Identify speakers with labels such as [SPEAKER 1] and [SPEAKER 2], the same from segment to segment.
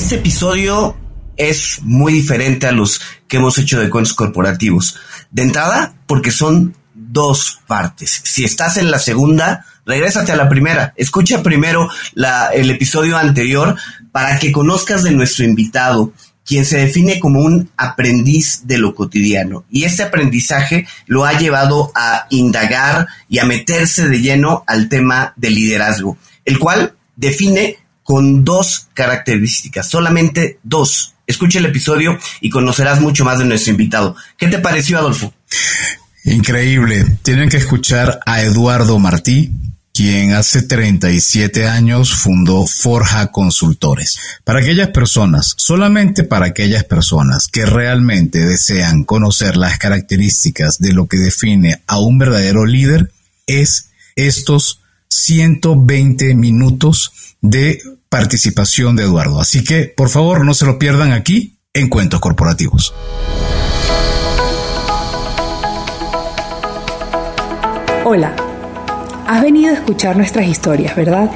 [SPEAKER 1] Este episodio es muy diferente a los que hemos hecho de cuentos corporativos. De entrada, porque son dos partes. Si estás en la segunda, regrésate a la primera. Escucha primero el episodio anterior para que conozcas de nuestro invitado, quien se define como un aprendiz de lo cotidiano. Y este aprendizaje lo ha llevado a indagar y a meterse de lleno al tema del liderazgo, el cual define con dos características, solamente dos. Escucha el episodio y conocerás mucho más de nuestro invitado. ¿Qué te pareció, Adolfo?
[SPEAKER 2] Increíble. Tienen que escuchar a Eduardo Martí, quien hace 37 años fundó Forja Consultores. Para aquellas personas, solamente para aquellas personas que realmente desean conocer las características de lo que define a un verdadero líder, es estos 120 minutos de participación de Eduardo. Así que, por favor, no se lo pierdan aquí en Cuentos Corporativos.
[SPEAKER 3] Hola, has venido a escuchar nuestras historias, ¿verdad?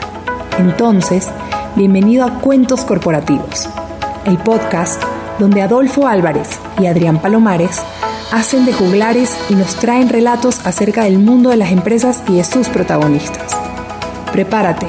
[SPEAKER 3] Entonces, bienvenido a Cuentos Corporativos, el podcast donde Adolfo Álvarez y Adrián Palomares hacen de juglares y nos traen relatos acerca del mundo de las empresas y de sus protagonistas. Prepárate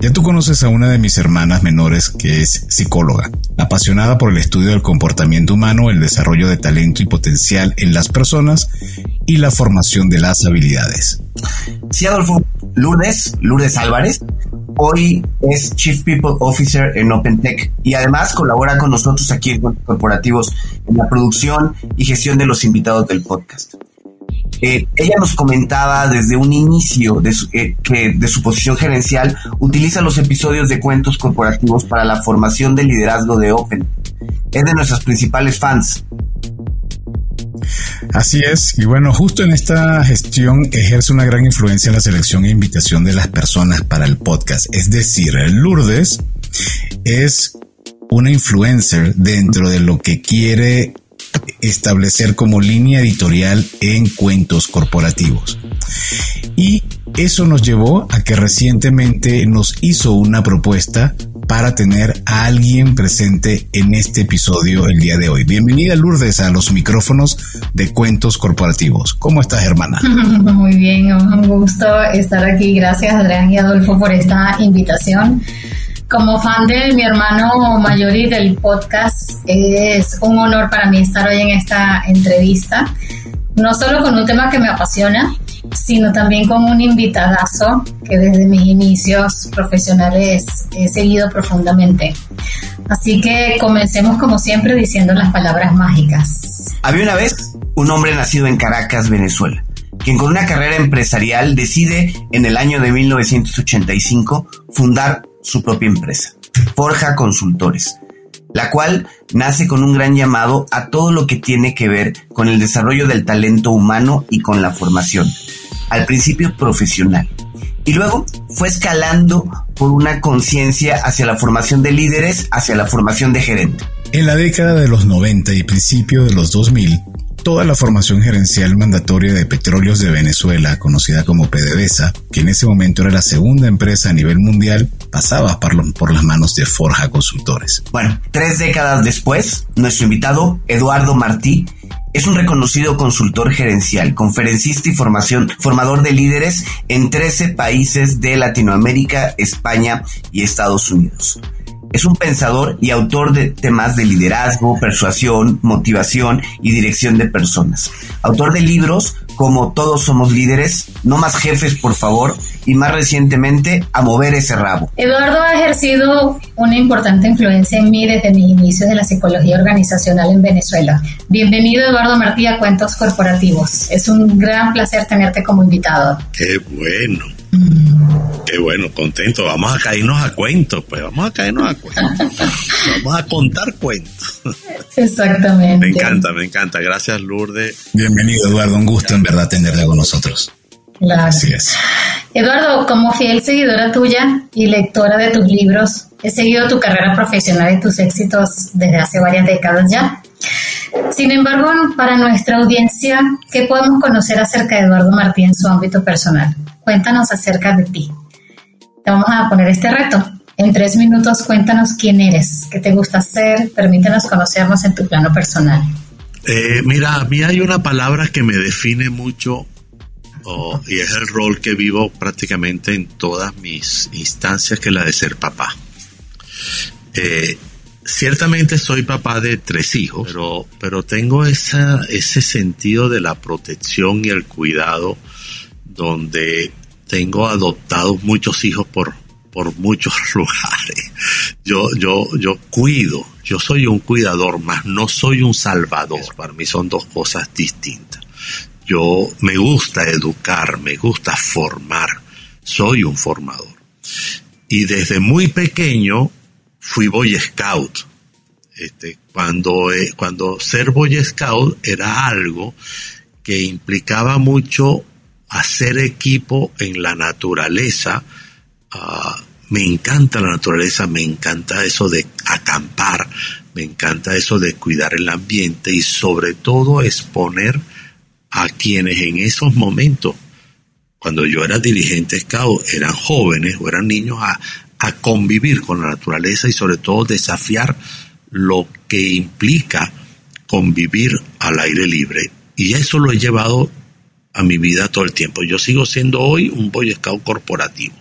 [SPEAKER 2] ya tú conoces a una de mis hermanas menores que es psicóloga, apasionada por el estudio del comportamiento humano, el desarrollo de talento y potencial en las personas y la formación de las habilidades.
[SPEAKER 1] Sí, Adolfo, Lourdes, Lourdes Álvarez, hoy es Chief People Officer en OpenTech y además colabora con nosotros aquí en Corporativos en la producción y gestión de los invitados del podcast. Eh, ella nos comentaba desde un inicio de su, eh, que de su posición gerencial utiliza los episodios de cuentos corporativos para la formación del liderazgo de Open. Es de nuestras principales fans.
[SPEAKER 2] Así es, y bueno, justo en esta gestión ejerce una gran influencia en la selección e invitación de las personas para el podcast. Es decir, Lourdes es una influencer dentro de lo que quiere establecer como línea editorial en cuentos corporativos. Y eso nos llevó a que recientemente nos hizo una propuesta para tener a alguien presente en este episodio el día de hoy. Bienvenida Lourdes a los micrófonos de Cuentos Corporativos. ¿Cómo estás, hermana?
[SPEAKER 4] Muy bien, un gusto estar aquí. Gracias, Adrián y Adolfo, por esta invitación. Como fan de mi hermano mayor y del podcast, es un honor para mí estar hoy en esta entrevista, no solo con un tema que me apasiona, sino también con un invitadazo que desde mis inicios profesionales he seguido profundamente. Así que comencemos como siempre diciendo las palabras mágicas.
[SPEAKER 1] Había una vez un hombre nacido en Caracas, Venezuela, quien con una carrera empresarial decide en el año de 1985 fundar su propia empresa, Forja Consultores, la cual nace con un gran llamado a todo lo que tiene que ver con el desarrollo del talento humano y con la formación, al principio profesional. Y luego fue escalando por una conciencia hacia la formación de líderes, hacia la formación de gerente.
[SPEAKER 2] En la década de los 90 y principio de los 2000, toda la formación gerencial mandatoria de petróleos de Venezuela, conocida como PDVSA, que en ese momento era la segunda empresa a nivel mundial, pasaba por, las manos de Forja Consultores.
[SPEAKER 1] Bueno, tres décadas después, nuestro invitado, Eduardo Martí, es un reconocido consultor gerencial, conferencista y formación, formador de líderes en 13 países de Latinoamérica, España y Estados Unidos. Es un pensador y autor de temas de liderazgo, persuasión, motivación y dirección de personas. Autor de libros como Todos somos líderes, No más jefes, por favor, y más recientemente A mover ese rabo.
[SPEAKER 4] Eduardo ha ejercido una importante influencia en mí desde mis inicios de la psicología organizacional en Venezuela. Bienvenido Eduardo Martí a Cuentos Corporativos. Es un gran placer tenerte como invitado.
[SPEAKER 5] Qué bueno. Qué bueno, contento. Vamos a caernos a cuentos, pues vamos a caernos a cuentos. vamos a contar cuentos.
[SPEAKER 4] Exactamente.
[SPEAKER 5] Me encanta, me encanta. Gracias, Lourdes.
[SPEAKER 2] Bienvenido, Eduardo. Un gusto en verdad tenerle con nosotros.
[SPEAKER 4] Claro.
[SPEAKER 2] Así es.
[SPEAKER 4] Eduardo, como fiel seguidora tuya y lectora de tus libros, he seguido tu carrera profesional y tus éxitos desde hace varias décadas ya. Sin embargo, para nuestra audiencia, ¿qué podemos conocer acerca de Eduardo Martí en su ámbito personal? Cuéntanos acerca de ti. Te vamos a poner este reto. En tres minutos, cuéntanos quién eres, qué te gusta hacer, permítenos conocernos en tu plano personal.
[SPEAKER 5] Eh, mira, a mí hay una palabra que me define mucho y es el rol que vivo prácticamente en todas mis instancias, que es la de ser papá. Eh, ciertamente soy papá de tres hijos, pero, pero tengo esa, ese sentido de la protección y el cuidado donde tengo adoptados muchos hijos por, por muchos lugares. Yo, yo, yo cuido, yo soy un cuidador, más no soy un salvador. Para mí son dos cosas distintas. Yo me gusta educar, me gusta formar, soy un formador. Y desde muy pequeño fui Boy Scout. Este, cuando, eh, cuando ser Boy Scout era algo que implicaba mucho hacer equipo en la naturaleza. Uh, me encanta la naturaleza, me encanta eso de acampar, me encanta eso de cuidar el ambiente y sobre todo exponer a quienes en esos momentos, cuando yo era dirigente scout, eran jóvenes o eran niños a, a convivir con la naturaleza y sobre todo desafiar lo que implica convivir al aire libre. Y eso lo he llevado a mi vida todo el tiempo. Yo sigo siendo hoy un Boy Scout corporativo.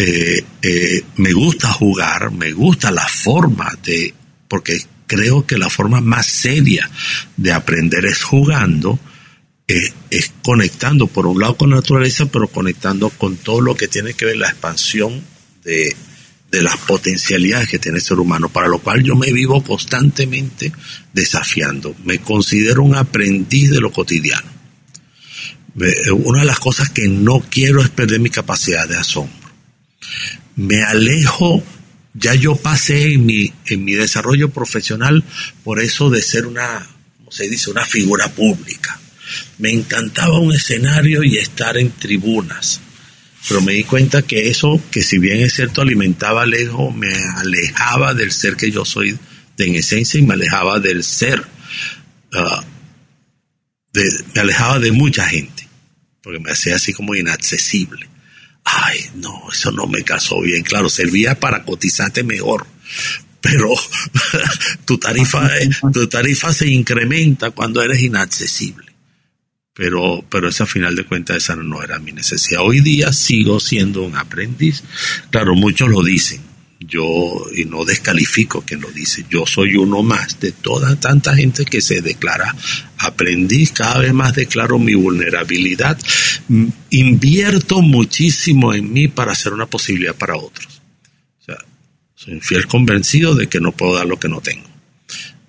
[SPEAKER 5] Eh, eh, me gusta jugar, me gusta la forma de, porque creo que la forma más seria de aprender es jugando, es conectando por un lado con la naturaleza, pero conectando con todo lo que tiene que ver la expansión de, de las potencialidades que tiene el ser humano, para lo cual yo me vivo constantemente desafiando. Me considero un aprendiz de lo cotidiano. Una de las cosas que no quiero es perder mi capacidad de asombro. Me alejo, ya yo pasé en mi, en mi desarrollo profesional por eso de ser una, como se dice, una figura pública. Me encantaba un escenario y estar en tribunas pero me di cuenta que eso, que si bien es cierto, alimentaba lejos, me alejaba del ser que yo soy de, en esencia y me alejaba del ser, uh, de, me alejaba de mucha gente, porque me hacía así como inaccesible. Ay, no, eso no me casó bien. Claro, servía para cotizarte mejor, pero tu tarifa, tu tarifa se incrementa cuando eres inaccesible pero, pero esa final de cuentas esa no era mi necesidad. Hoy día sigo siendo un aprendiz. Claro, muchos lo dicen, yo, y no descalifico quien lo dice, yo soy uno más de toda tanta gente que se declara aprendiz, cada vez más declaro mi vulnerabilidad, mm, invierto muchísimo en mí para hacer una posibilidad para otros. O sea, soy un fiel convencido de que no puedo dar lo que no tengo.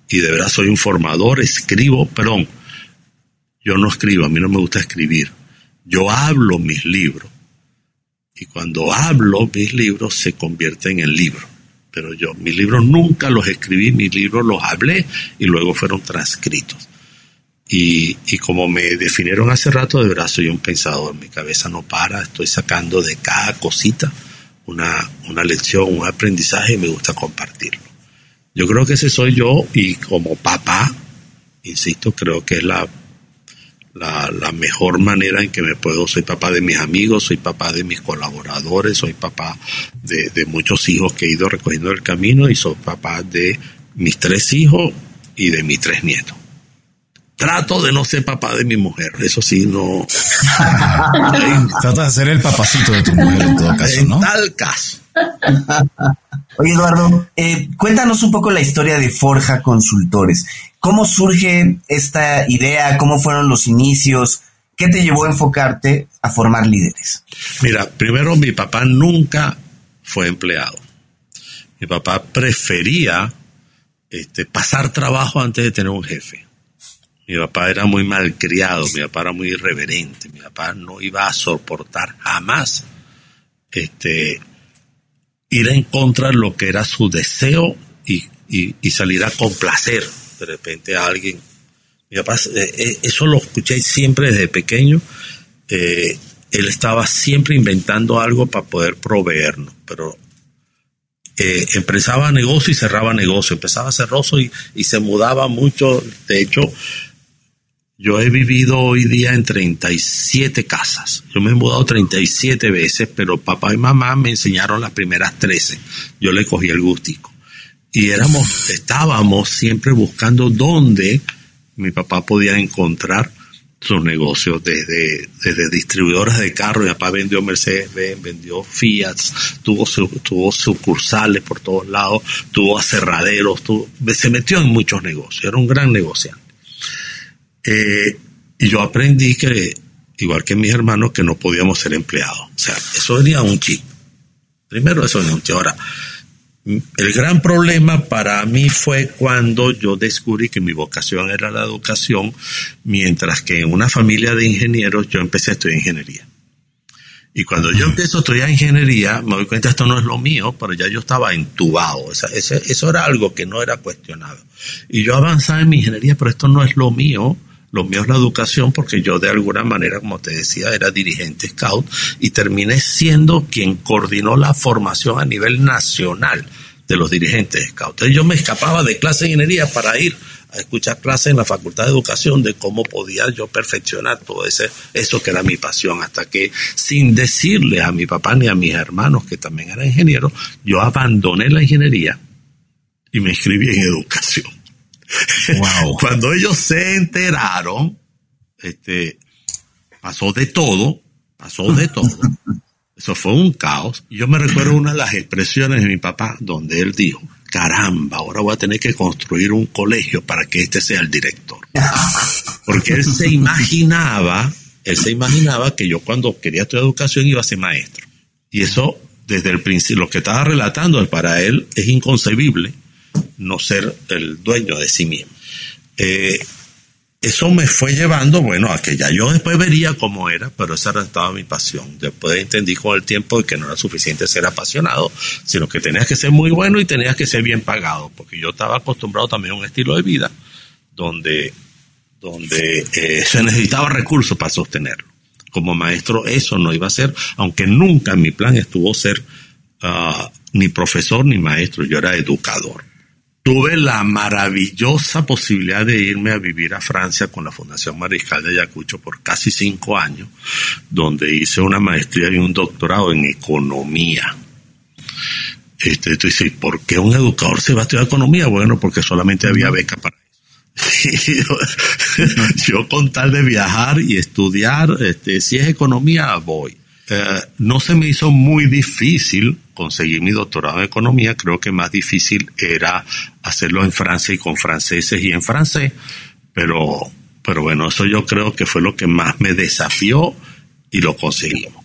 [SPEAKER 5] Y de verdad soy un formador, escribo, perdón, yo no escribo, a mí no me gusta escribir. Yo hablo mis libros. Y cuando hablo mis libros se convierten en libros. Pero yo, mis libros nunca los escribí, mis libros los hablé y luego fueron transcritos. Y, y, como me definieron hace rato, de verdad soy un pensador, mi cabeza no para, estoy sacando de cada cosita una, una lección, un aprendizaje y me gusta compartirlo. Yo creo que ese soy yo y como papá, insisto, creo que es la la, la, mejor manera en que me puedo, soy papá de mis amigos, soy papá de mis colaboradores, soy papá de, de muchos hijos que he ido recogiendo el camino y soy papá de mis tres hijos y de mis tres nietos. Trato de no ser papá de mi mujer, eso sí, no.
[SPEAKER 2] Trata de ser el papacito de tu mujer en todo caso, ¿no?
[SPEAKER 5] En tal caso.
[SPEAKER 1] Oye, Eduardo, eh, cuéntanos un poco la historia de Forja Consultores. ¿Cómo surge esta idea? ¿Cómo fueron los inicios? ¿Qué te llevó a enfocarte a formar líderes?
[SPEAKER 5] Mira, primero mi papá nunca fue empleado. Mi papá prefería este, pasar trabajo antes de tener un jefe. Mi papá era muy malcriado, mi papá era muy irreverente, mi papá no iba a soportar jamás este, ir en contra de lo que era su deseo y, y, y salir a complacer de repente alguien Mi papá, eh, eh, eso lo escuché siempre desde pequeño. Eh, él estaba siempre inventando algo para poder proveernos, pero eh, empezaba negocio y cerraba negocio, empezaba cerroso y, y se mudaba mucho. De hecho, yo he vivido hoy día en 37 casas. Yo me he mudado 37 veces, pero papá y mamá me enseñaron las primeras 13. Yo le cogí el gustico. Y éramos, estábamos siempre buscando dónde mi papá podía encontrar sus negocios desde, desde distribuidoras de carros, mi papá vendió Mercedes Benz, vendió Fiat, tuvo, su, tuvo sucursales por todos lados, tuvo aserraderos, tuvo, se metió en muchos negocios, era un gran negociante. Eh, y yo aprendí que, igual que mis hermanos, que no podíamos ser empleados. O sea, eso venía un chip. Primero eso venía un chip. Ahora, el gran problema para mí fue cuando yo descubrí que mi vocación era la educación, mientras que en una familia de ingenieros yo empecé a estudiar ingeniería. Y cuando yo empiezo a estudiar ingeniería, me doy cuenta esto no es lo mío, pero ya yo estaba entubado. Eso, eso era algo que no era cuestionado. Y yo avanzaba en mi ingeniería, pero esto no es lo mío. Lo mío es la educación porque yo de alguna manera, como te decía, era dirigente scout y terminé siendo quien coordinó la formación a nivel nacional de los dirigentes scout. Entonces yo me escapaba de clase de ingeniería para ir a escuchar clases en la Facultad de Educación de cómo podía yo perfeccionar todo ese, eso que era mi pasión, hasta que sin decirle a mi papá ni a mis hermanos, que también eran ingenieros, yo abandoné la ingeniería y me inscribí en educación. Cuando ellos se enteraron, este, pasó de todo, pasó de todo. Eso fue un caos. Yo me recuerdo una de las expresiones de mi papá donde él dijo, caramba, ahora voy a tener que construir un colegio para que este sea el director. Porque él se imaginaba, él se imaginaba que yo cuando quería estudiar educación iba a ser maestro. Y eso, desde el principio, lo que estaba relatando, para él es inconcebible no ser el dueño de sí mismo. Eh, eso me fue llevando, bueno, a que ya yo después vería cómo era, pero esa era estaba mi pasión. Después entendí con el tiempo que no era suficiente ser apasionado, sino que tenías que ser muy bueno y tenías que ser bien pagado, porque yo estaba acostumbrado también a un estilo de vida donde, donde eh, se necesitaba recursos para sostenerlo. Como maestro eso no iba a ser, aunque nunca mi plan estuvo ser uh, ni profesor ni maestro, yo era educador tuve la maravillosa posibilidad de irme a vivir a Francia con la Fundación Mariscal de Ayacucho por casi cinco años, donde hice una maestría y un doctorado en economía. Este, tú dices, ¿por qué un educador se va a estudiar economía? Bueno, porque solamente había beca para eso. yo, con tal de viajar y estudiar, este, si es economía, voy. Eh, no se me hizo muy difícil conseguir mi doctorado en economía, creo que más difícil era hacerlo en Francia y con franceses y en francés, pero, pero bueno, eso yo creo que fue lo que más me desafió y lo conseguimos.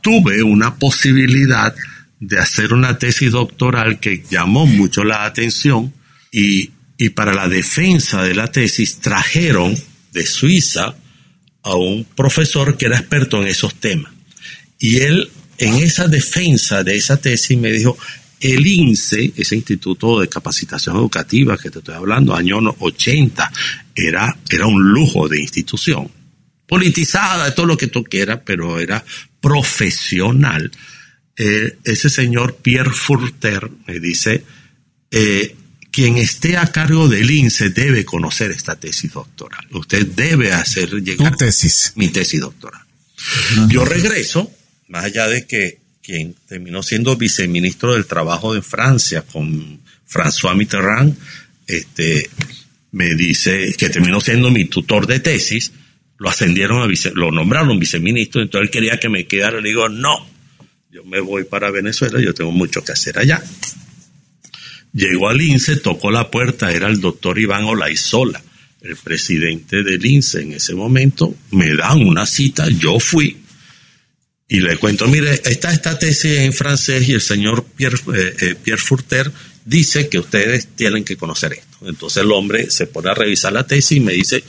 [SPEAKER 5] Tuve una posibilidad de hacer una tesis doctoral que llamó mucho la atención y, y para la defensa de la tesis trajeron de Suiza a un profesor que era experto en esos temas. Y él en esa defensa de esa tesis me dijo, el INSE, ese Instituto de Capacitación Educativa que te estoy hablando, año 80, era, era un lujo de institución. Politizada, todo lo que tú quieras, pero era profesional. Eh, ese señor Pierre Furter me dice, eh, quien esté a cargo del INSE debe conocer esta tesis doctoral. Usted debe hacer llegar
[SPEAKER 2] tesis?
[SPEAKER 5] mi tesis doctoral. Yo regreso más allá de que quien terminó siendo viceministro del Trabajo de Francia con François Mitterrand, este, me dice que terminó siendo mi tutor de tesis, lo ascendieron a vice, lo nombraron viceministro, entonces él quería que me quedara, le digo, no, yo me voy para Venezuela, yo tengo mucho que hacer allá. Llegó al INSE, tocó la puerta, era el doctor Iván Olaizola, el presidente del INSE en ese momento, me dan una cita, yo fui, y le cuento, mire, está esta tesis en francés y el señor Pierre, eh, eh, Pierre Furter dice que ustedes tienen que conocer esto. Entonces el hombre se pone a revisar la tesis y me dice,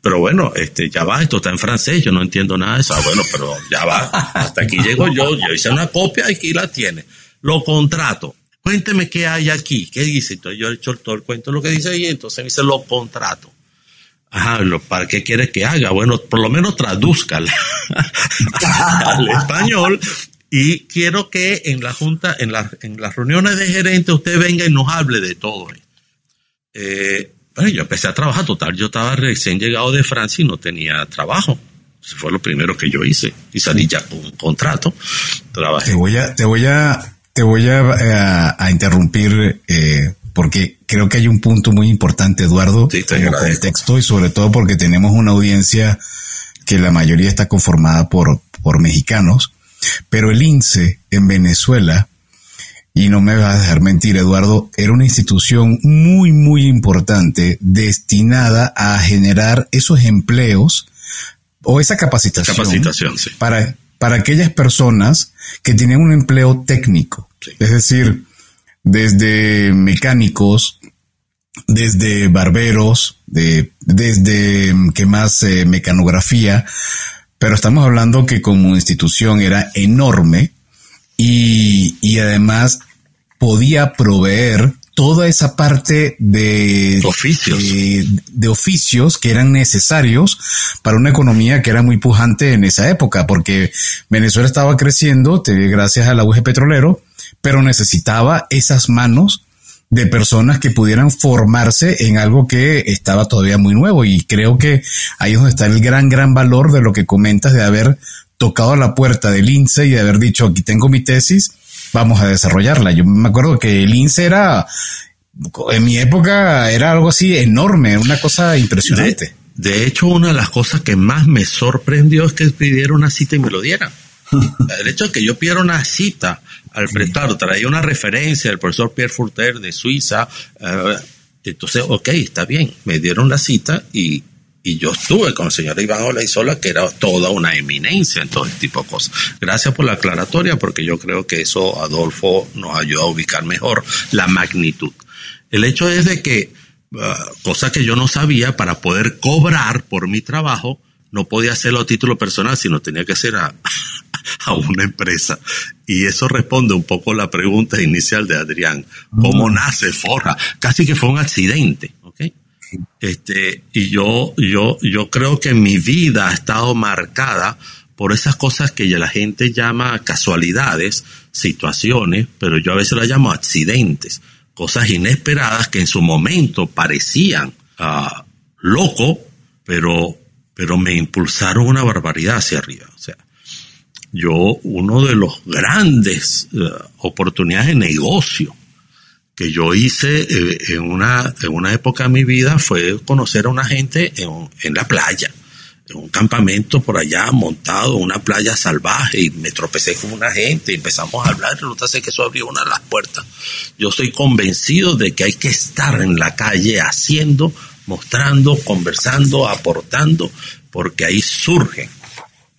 [SPEAKER 5] pero bueno, este, ya va, esto está en francés, yo no entiendo nada de eso. Ah, bueno, pero ya va, hasta aquí llego yo, yo hice una copia y aquí la tiene. Lo contrato. Cuénteme qué hay aquí, qué dice. Entonces yo he hecho todo el cuento, lo que dice ahí, entonces me dice, lo contrato. Ajá, ¿para qué quiere que haga? Bueno, por lo menos tradúzcala al español y quiero que en la junta, en, en las reuniones de gerente, usted venga y nos hable de todo. Eh, bueno, yo empecé a trabajar total. Yo estaba recién llegado de Francia y no tenía trabajo. Eso fue lo primero que yo hice. Y salí ya con un contrato.
[SPEAKER 2] Te voy a, te voy a, te voy a, a, interrumpir eh, porque creo que hay un punto muy importante, Eduardo, sí, como contexto y sobre todo porque tenemos una audiencia que la mayoría está conformada por, por mexicanos pero el INSE en Venezuela, y no me vas a dejar mentir, Eduardo, era una institución muy, muy importante destinada a generar esos empleos o esa capacitación,
[SPEAKER 5] capacitación sí.
[SPEAKER 2] para, para aquellas personas que tenían un empleo técnico. Es decir, desde mecánicos, desde barberos, de, desde, ¿qué más? Eh, mecanografía, pero estamos hablando que como institución era enorme y, además podía proveer toda esa parte de
[SPEAKER 5] oficios.
[SPEAKER 2] Eh, de, oficios que eran necesarios para una economía que era muy pujante en esa época, porque Venezuela estaba creciendo gracias al auge petrolero, pero necesitaba esas manos de personas que pudieran formarse en algo que estaba todavía muy nuevo. Y creo que ahí es donde está el gran, gran valor de lo que comentas de haber tocado la puerta del INSE y de haber dicho, aquí tengo mi tesis, vamos a desarrollarla. Yo me acuerdo que el INSE era, en mi época, era algo así enorme, una cosa impresionante.
[SPEAKER 5] De, de hecho, una de las cosas que más me sorprendió es que pidiera una cita y me lo dieran. El hecho de que yo pidiera una cita al prestar, traía una referencia del profesor Pierre Furter de Suiza. Eh, entonces, ok, está bien, me dieron la cita y, yo estuve con el señor Iván Olaizola, que era toda una eminencia en todo este tipo de cosas. Gracias por la aclaratoria, porque yo creo que eso, Adolfo, nos ayuda a ubicar mejor la magnitud. El hecho es de que, uh, cosa que yo no sabía, para poder cobrar por mi trabajo, no podía hacerlo a título personal, sino tenía que ser a, a una empresa. Y eso responde un poco a la pregunta inicial de Adrián. ¿Cómo mm. nace Forja? Casi que fue un accidente, ¿ok? Este, y yo, yo, yo creo que mi vida ha estado marcada por esas cosas que ya la gente llama casualidades, situaciones, pero yo a veces las llamo accidentes, cosas inesperadas que en su momento parecían uh, loco, pero, pero me impulsaron una barbaridad hacia arriba. O sea, yo, uno de los grandes eh, oportunidades de negocio que yo hice eh, en, una, en una época de mi vida fue conocer a una gente en, la playa, en un campamento por allá montado, una playa salvaje, y me tropecé con una gente, y empezamos a hablar, y resulta que eso abrió una de las puertas. Yo estoy convencido de que hay que estar en la calle haciendo, mostrando, conversando, aportando, porque ahí surgen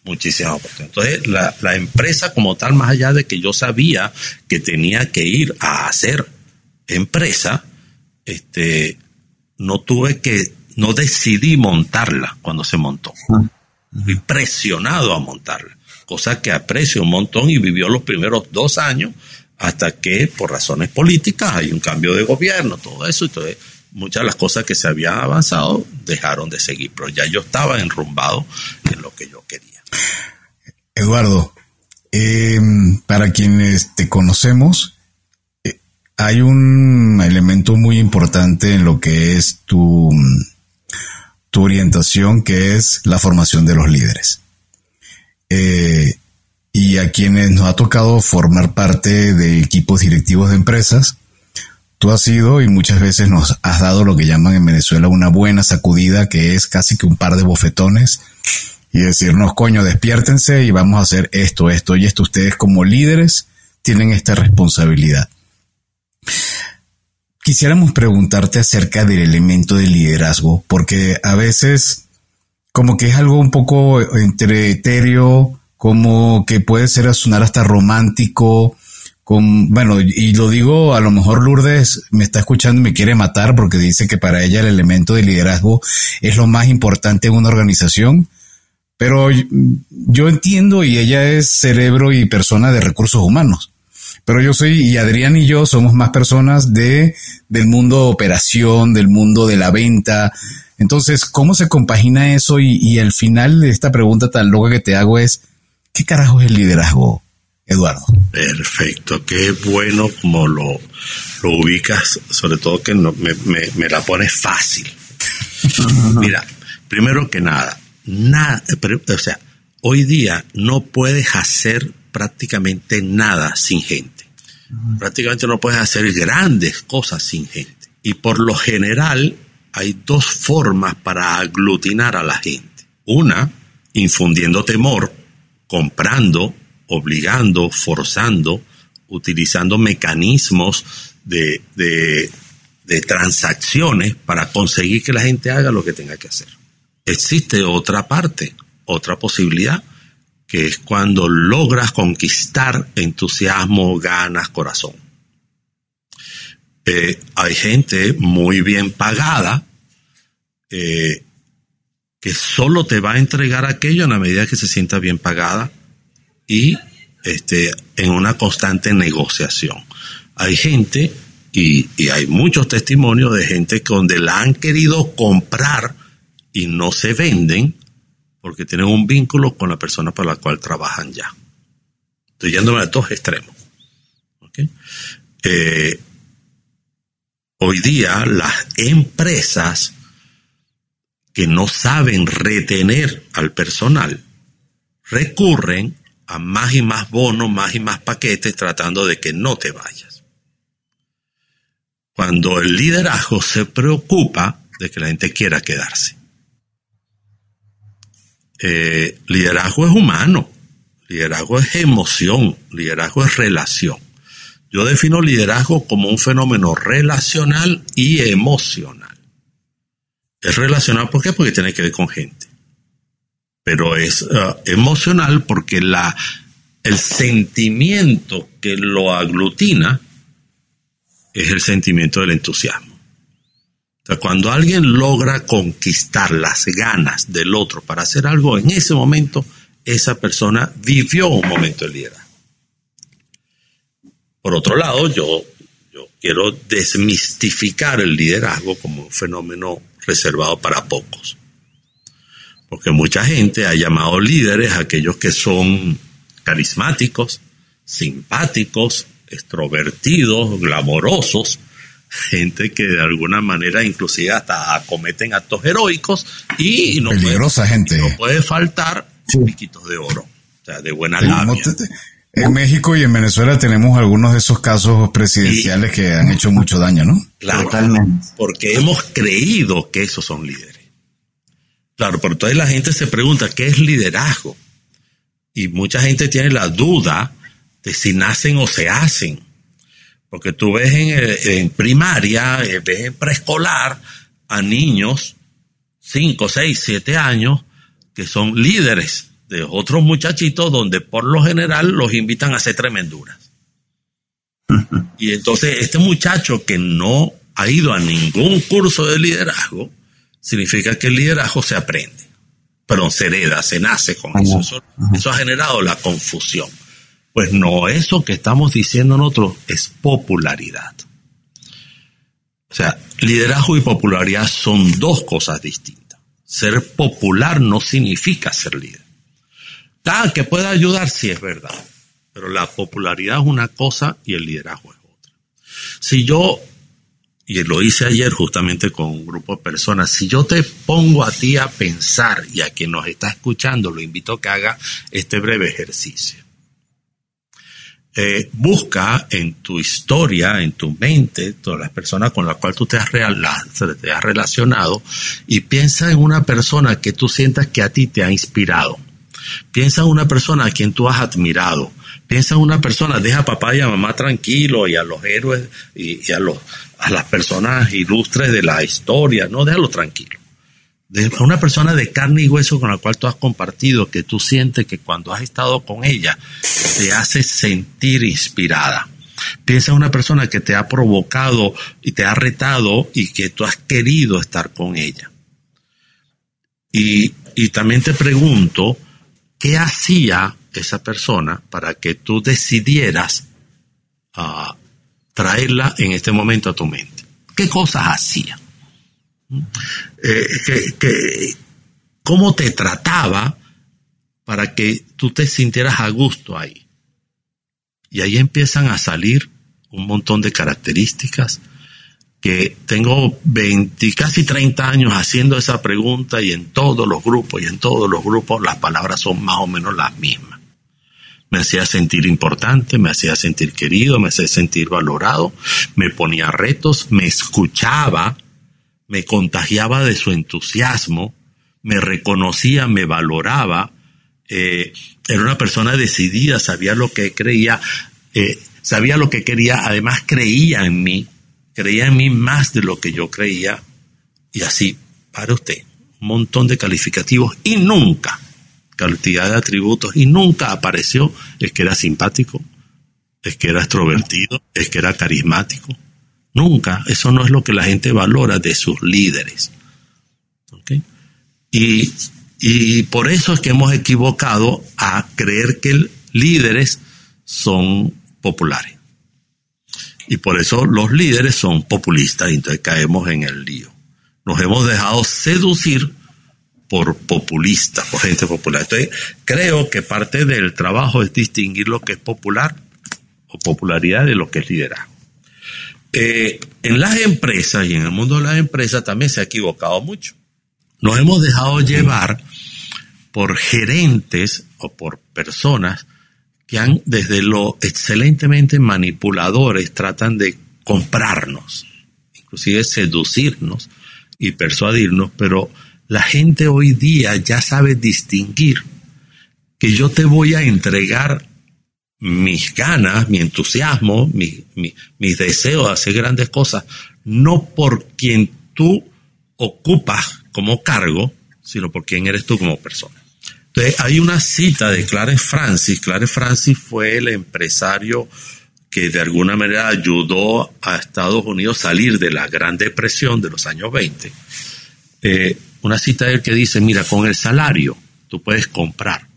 [SPEAKER 5] muchísimas oportunidades. Entonces, la, la, empresa como tal, más allá de que yo sabía que tenía que ir a hacer empresa, este, no tuve que, no decidí montarla cuando se montó. Fui presionado a montarla, cosa que aprecio un montón y vivió los primeros dos años hasta que por razones políticas hay un cambio de gobierno, todo eso. Entonces, muchas de las cosas que se habían avanzado dejaron de seguir, pero ya yo estaba enrumbado en lo que yo quería.
[SPEAKER 2] Eduardo, em, para quienes te conocemos, eh, hay un elemento muy importante en lo que es tu, tu orientación, que es la formación de los líderes. Eh, y a quienes nos ha tocado formar parte de equipos directivos de empresas, tú has sido y muchas veces nos has dado lo que llaman en Venezuela una buena sacudida, que es casi que un par de bofetones y decirnos, coño, despiértense y vamos a hacer esto, esto y esto. Ustedes como líderes tienen esta responsabilidad. Quisiéramos preguntarte acerca del elemento de liderazgo, porque a veces como que es algo un poco entre etéreo, como que puede ser sonar hasta romántico, bueno, y lo digo, a lo mejor Lourdes me está escuchando y me quiere matar porque dice que para ella el elemento de liderazgo es lo más importante en una organización pero yo entiendo y ella es cerebro y persona de recursos humanos. Pero yo soy, y Adrián y yo somos más personas de, del mundo de operación, del mundo de la venta. Entonces, ¿cómo se compagina eso? Y, y al final de esta pregunta tan loca que te hago es, ¿qué carajo es el liderazgo, Eduardo?
[SPEAKER 5] Perfecto, qué bueno como lo, lo ubicas, sobre todo que no, me, me, me la pones fácil. Mira, primero que nada, nada, o sea, hoy día no puedes hacer prácticamente nada sin gente. Prácticamente no puedes hacer grandes cosas sin gente. Y por lo general hay dos formas para aglutinar a la gente. Una, infundiendo temor, comprando, obligando, forzando, utilizando mecanismos de, transacciones para conseguir que la gente haga lo que tenga que hacer. Existe otra parte, otra posibilidad, que es cuando logras conquistar entusiasmo, ganas, corazón. Eh, hay gente muy bien pagada eh, que solo te va a entregar aquello en la medida que se sienta bien pagada y este, en una constante negociación. Hay gente, y, y hay muchos testimonios de gente donde la han querido comprar y no se venden, porque tienen un vínculo con la persona para la cual trabajan ya. Estoy yéndome a dos extremos. Eh, hoy día las empresas que no saben retener al personal recurren a más y más bonos, más y más paquetes tratando de que no te vayas. Cuando el liderazgo se preocupa de que la gente quiera quedarse. Eh, liderazgo es humano, liderazgo es emoción, liderazgo es relación. Yo defino liderazgo como un fenómeno relacional y emocional. Es relacional, ¿por qué? Porque tiene que ver con gente. Pero es uh, emocional porque la, el sentimiento que lo aglutina es el sentimiento del entusiasmo cuando alguien logra conquistar las ganas del otro para hacer algo, en ese momento esa persona vivió un momento de liderazgo. Por otro lado, yo, yo quiero desmistificar el liderazgo como un fenómeno reservado para pocos. Porque mucha gente ha llamado líderes a aquellos que son carismáticos, simpáticos, extrovertidos, glamorosos, gente que de alguna manera inclusive hasta acometen actos heroicos y no,
[SPEAKER 2] Peligrosa
[SPEAKER 5] puede,
[SPEAKER 2] gente.
[SPEAKER 5] no puede faltar sí. piquitos de oro, o sea, de buena labia.
[SPEAKER 2] En México y en Venezuela tenemos algunos de esos casos presidenciales que han hecho mucho daño, ¿no?
[SPEAKER 5] Claro, Totalmente. porque hemos creído que esos son líderes. Claro, pero entonces la gente se pregunta, ¿qué es liderazgo? Y mucha gente tiene la duda de si nacen o se hacen. Porque tú ves en, en primaria, eh, ves en preescolar a niños, 5, 6, 7 años, que son líderes de otros muchachitos donde por lo general los invitan a hacer tremenduras. Y entonces este muchacho que no ha ido a ningún curso de liderazgo, significa que el liderazgo se aprende, pero se hereda, se nace con eso. Eso, eso ha generado la confusión. Pues no, eso que estamos diciendo nosotros es popularidad. O sea, liderazgo y popularidad son dos cosas distintas. Ser popular no significa ser líder. Ah, que pueda ayudar, sí es verdad. Pero la popularidad es una cosa y el liderazgo es otra. Si yo, y lo hice ayer justamente con un grupo de personas, si yo te pongo a ti a pensar y a quien nos está escuchando, lo invito a que haga este breve ejercicio. Eh, busca en tu historia, en tu mente, todas las personas con las cuales tú te has, te has relacionado y piensa en una persona que tú sientas que a ti te ha inspirado. Piensa en una persona a quien tú has admirado. Piensa en una persona, deja a papá y a mamá tranquilo y a los héroes y, y a, los, a las personas ilustres de la historia, no, déjalo tranquilo. De una persona de carne y hueso con la cual tú has compartido, que tú sientes que cuando has estado con ella te hace sentir inspirada. Piensa en una persona que te ha provocado y te ha retado y que tú has querido estar con ella. Y, y también te pregunto, ¿qué hacía esa persona para que tú decidieras uh, traerla en este momento a tu mente? ¿Qué cosas hacía? Eh, cómo te trataba para que tú te sintieras a gusto ahí. Y ahí empiezan a salir un montón de características que tengo 20, casi 30 años haciendo esa pregunta y en todos los grupos y en todos los grupos las palabras son más o menos las mismas. Me hacía sentir importante, me hacía sentir querido, me hacía sentir valorado, me ponía retos, me escuchaba, me contagiaba de su entusiasmo, me reconocía, me valoraba, eh, era una persona decidida, sabía lo que creía, eh, sabía lo que quería, además creía en mí, creía en mí más de lo que yo creía, y así, para usted, un montón de calificativos y nunca, cantidad de atributos, y nunca apareció, es que era simpático, es que era extrovertido, es que era carismático. Nunca, eso no es lo que la gente valora de sus líderes. Y, y por eso es que hemos equivocado a creer que líderes son populares. Y por eso los líderes son populistas y entonces caemos en el lío. Nos hemos dejado seducir por populistas, por gente popular. Entonces creo que parte del trabajo es distinguir lo que es popular o popularidad de lo que es liderazgo. Eh, en las empresas y en el mundo de las empresas también se ha equivocado mucho. Nos hemos dejado llevar por gerentes o por personas que han, desde lo excelentemente manipuladores, tratan de comprarnos, inclusive seducirnos y persuadirnos, pero la gente hoy día ya sabe distinguir que yo te voy a entregar mis ganas, mi entusiasmo, mi, mis deseos de hacer grandes cosas, no por quien tú ocupas como cargo, sino por quien eres tú como persona. Entonces, hay una cita de Clarence Francis. Clarence Francis fue el empresario que de alguna manera ayudó a Estados Unidos a salir de la Gran Depresión de los años 20. Eh, una cita de él que dice, mira, con el salario tú puedes comprar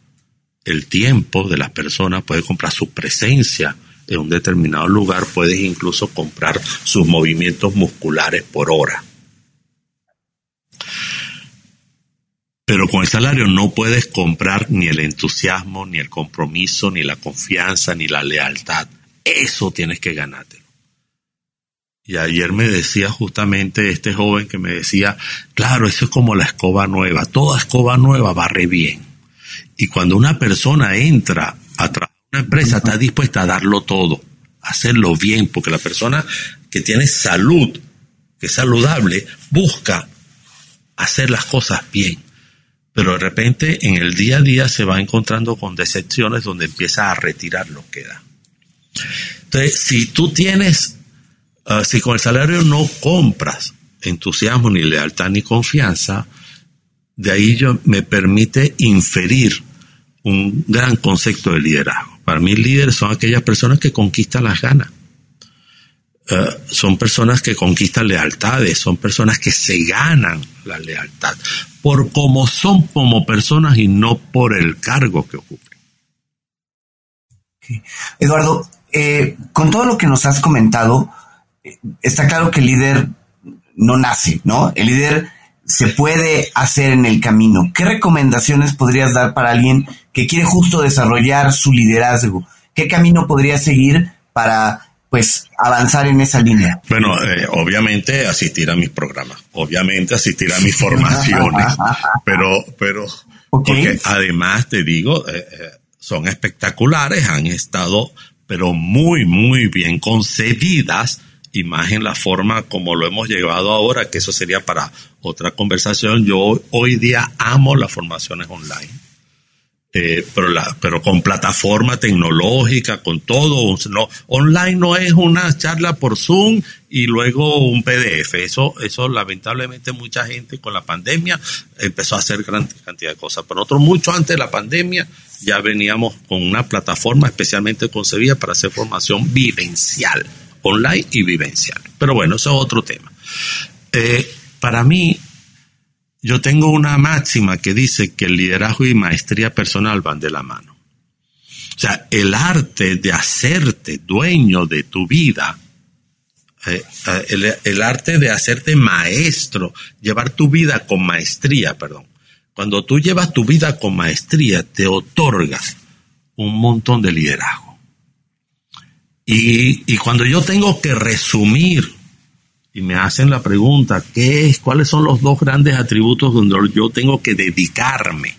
[SPEAKER 5] el tiempo de las personas, puedes comprar su presencia en un determinado lugar, puedes incluso comprar sus movimientos musculares por hora. Pero con el salario no puedes comprar ni el entusiasmo, ni el compromiso, ni la confianza, ni la lealtad. Eso tienes que ganártelo. Y ayer me decía justamente este joven que me decía, claro, eso es como la escoba nueva. Toda escoba nueva barre bien. Y cuando una persona entra a trabajar una empresa, está dispuesta a darlo todo, a hacerlo bien, porque la persona que tiene salud, que es saludable, busca hacer las cosas bien pero de repente en el día a día se va encontrando con decepciones donde empieza a retirar lo que da. Entonces, si tú tienes, ah, si con el salario no compras entusiasmo, ni lealtad, ni confianza, de ahí yo me permite inferir un gran concepto de liderazgo. Para mí, líderes son aquellas personas que conquistan las ganas. Ah, son personas que conquistan lealtades, son personas que se ganan la lealtad por cómo son como personas y no por el cargo que ocupen.
[SPEAKER 1] Eduardo, eh, con todo lo que nos has comentado, está claro que el líder no nace, ¿no? El líder se puede hacer en el camino. ¿Qué recomendaciones podrías dar para alguien que quiere justo desarrollar su liderazgo? ¿Qué camino podría seguir para pues avanzar en esa línea?
[SPEAKER 5] Bueno, eh, obviamente asistir a mis programas, obviamente asistir a mis formaciones, pero, pero, porque además te digo, eh, eh, son espectaculares, han estado, pero muy, muy bien concebidas y más en la forma como lo hemos llevado ahora, que eso sería para otra conversación. Yo hoy día amo las formaciones online eh, pero, la, pero con plataforma tecnológica, con todo. No, online no es una charla por Zoom y luego un PDF. Eso, eso lamentablemente mucha gente con la pandemia empezó a hacer gran cantidad de cosas. Pero nosotros mucho antes de la pandemia ya veníamos con una plataforma especialmente concebida para hacer formación vivencial, online y vivencial. Pero bueno, eso es otro tema. Eh, para mí, yo tengo una máxima que dice que el liderazgo y maestría personal van de la mano. O sea, el arte de hacerte dueño de tu vida eh, eh, el, arte de hacerte maestro, llevar tu vida con maestría, perdón. Cuando tú llevas tu vida con maestría, te otorgas un montón de liderazgo. Y, y cuando yo tengo que resumir y me hacen la pregunta, ¿qué es, cuáles son los dos grandes atributos donde yo tengo que dedicarme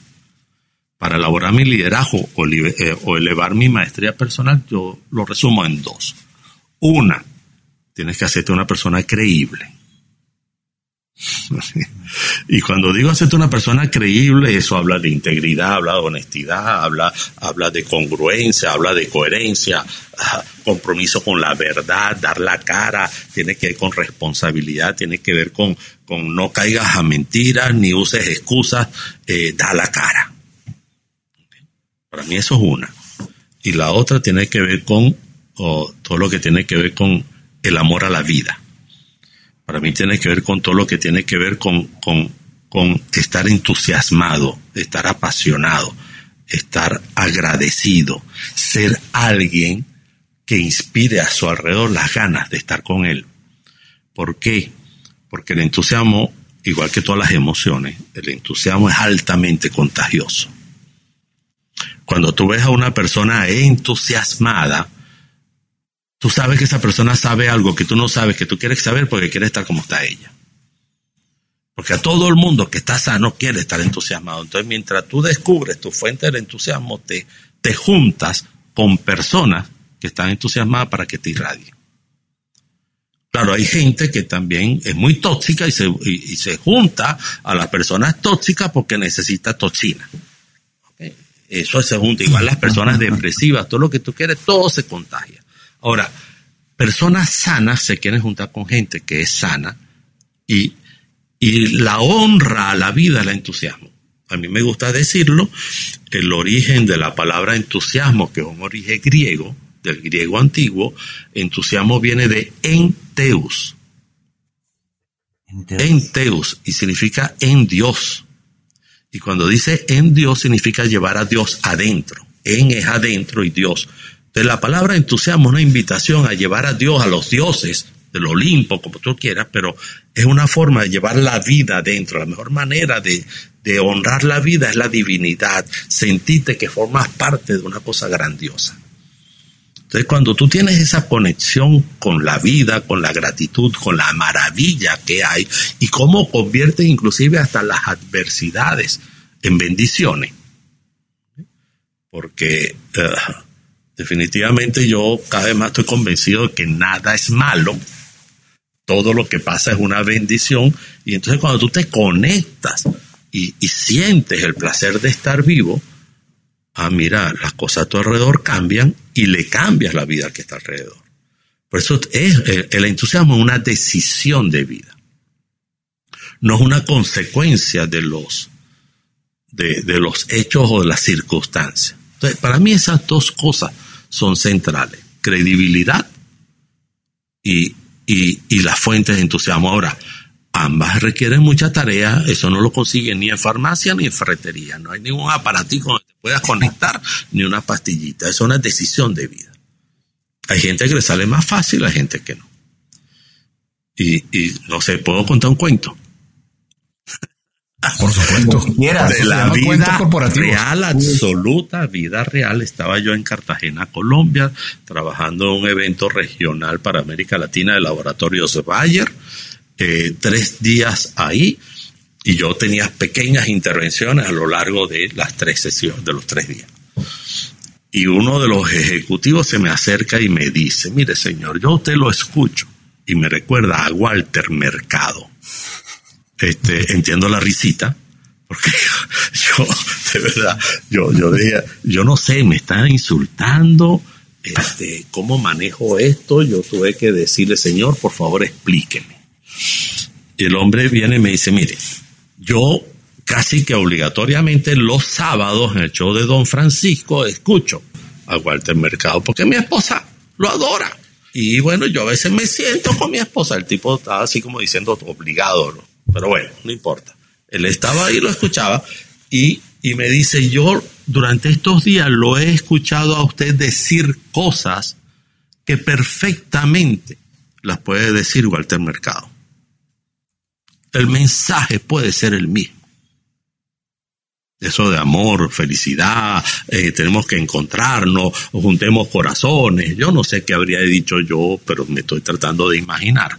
[SPEAKER 5] para elaborar mi liderazgo o, eh, o elevar mi maestría personal? Yo lo resumo en dos. Una, tienes que hacerte una persona creíble. y cuando digo hacerte una persona creíble, eso habla de integridad, habla de honestidad, habla, habla de congruencia, habla de coherencia, ah, compromiso con la verdad, dar la cara, tiene que ver con responsabilidad, tiene que ver con, con no caigas a mentiras ni uses excusas, eh, da la cara. Para mí eso es una. Y la otra tiene que ver con todo lo que tiene que ver con el amor a la vida. Para mí tiene que ver con todo lo que tiene que ver con, con, con estar entusiasmado, estar apasionado, estar agradecido, ser alguien que inspire a su alrededor las ganas de estar con él. ¿Por qué? Porque el entusiasmo, igual que todas las emociones, el entusiasmo es altamente contagioso. Cuando tú ves a una persona entusiasmada, Tú sabes que esa persona sabe algo que tú no sabes, que tú quieres saber porque quieres estar como está ella. Porque a todo el mundo que está sano quiere estar entusiasmado. Entonces, mientras tú descubres tu fuente del entusiasmo, te, te juntas con personas que están entusiasmadas para que te irradien. Claro, hay gente que también es muy tóxica y se, y, se junta a las personas tóxicas porque necesita toxina. Eso se junta. Igual las personas depresivas, todo lo que tú quieres, todo se contagia. Ahora, personas sanas se quieren juntar con gente que es sana y, y la honra a la vida el entusiasmo. A mí me gusta decirlo, el origen de la palabra entusiasmo, que es un origen griego, del griego antiguo, entusiasmo viene de enteus. Enteus, y significa en Dios. Y cuando dice en Dios significa llevar a Dios adentro. En es adentro y Dios de la palabra entusiasmo, una invitación a llevar a Dios, a los dioses del Olimpo, como tú quieras, pero es una forma de llevar la vida dentro. La mejor manera de, honrar la vida es la divinidad, sentirte que formas parte de una cosa grandiosa. Entonces, cuando tú tienes esa conexión con la vida, con la gratitud, con la maravilla que hay y cómo convierte inclusive hasta las adversidades en bendiciones. Porque eh, Definitivamente yo cada vez más estoy convencido de que nada es malo. Todo lo que pasa es una bendición. Y entonces cuando tú te conectas y, sientes el placer de estar vivo, ah, mira, las cosas a tu alrededor cambian y le cambias la vida que está alrededor. Por eso es, el, entusiasmo es una decisión de vida. No es una consecuencia de los, de, de los hechos o de las circunstancias. Entonces, para mí esas dos cosas son centrales. Credibilidad y, y, las fuentes de entusiasmo. Ahora, ambas requieren mucha tarea, eso no lo consiguen ni en farmacia ni en ferretería, no hay ningún aparatico donde te puedas conectar, ni una pastillita, es una decisión de vida. Hay gente que le sale más fácil, hay gente que no. Y, y no sé, puedo contar un cuento.
[SPEAKER 2] Por supuesto.
[SPEAKER 5] De la vida real, absoluta, vida real. Estaba yo en Cartagena, Colombia, trabajando en un evento regional para América Latina de laboratorios Bayer. Eh, tres días ahí y yo tenía pequeñas intervenciones a lo largo de las tres sesiones, de los tres días. Y uno de los ejecutivos se me acerca y me dice, mire señor, yo usted lo escucho. Y me recuerda a Walter Mercado este, entiendo la risita, porque yo, de verdad, yo, yo dije, yo no sé, me están insultando, este, ¿cómo manejo esto? Yo tuve que decirle, Señor, por favor, explíqueme. Y el hombre viene y me dice, mire, yo casi que obligatoriamente los sábados en el show de Don Francisco escucho a Walter Mercado, porque mi esposa lo adora. Y bueno, yo a veces me siento con mi esposa, el tipo estaba así como diciendo obligado, ¿no? Pero bueno, no importa. Él estaba ahí, lo escuchaba y, y me dice, yo durante estos días lo he escuchado a usted decir cosas que perfectamente las puede decir Walter Mercado. El mensaje puede ser el mismo. Eso de amor, felicidad, eh, tenemos que encontrarnos, juntemos corazones. Yo no sé qué habría dicho yo, pero me estoy tratando de imaginar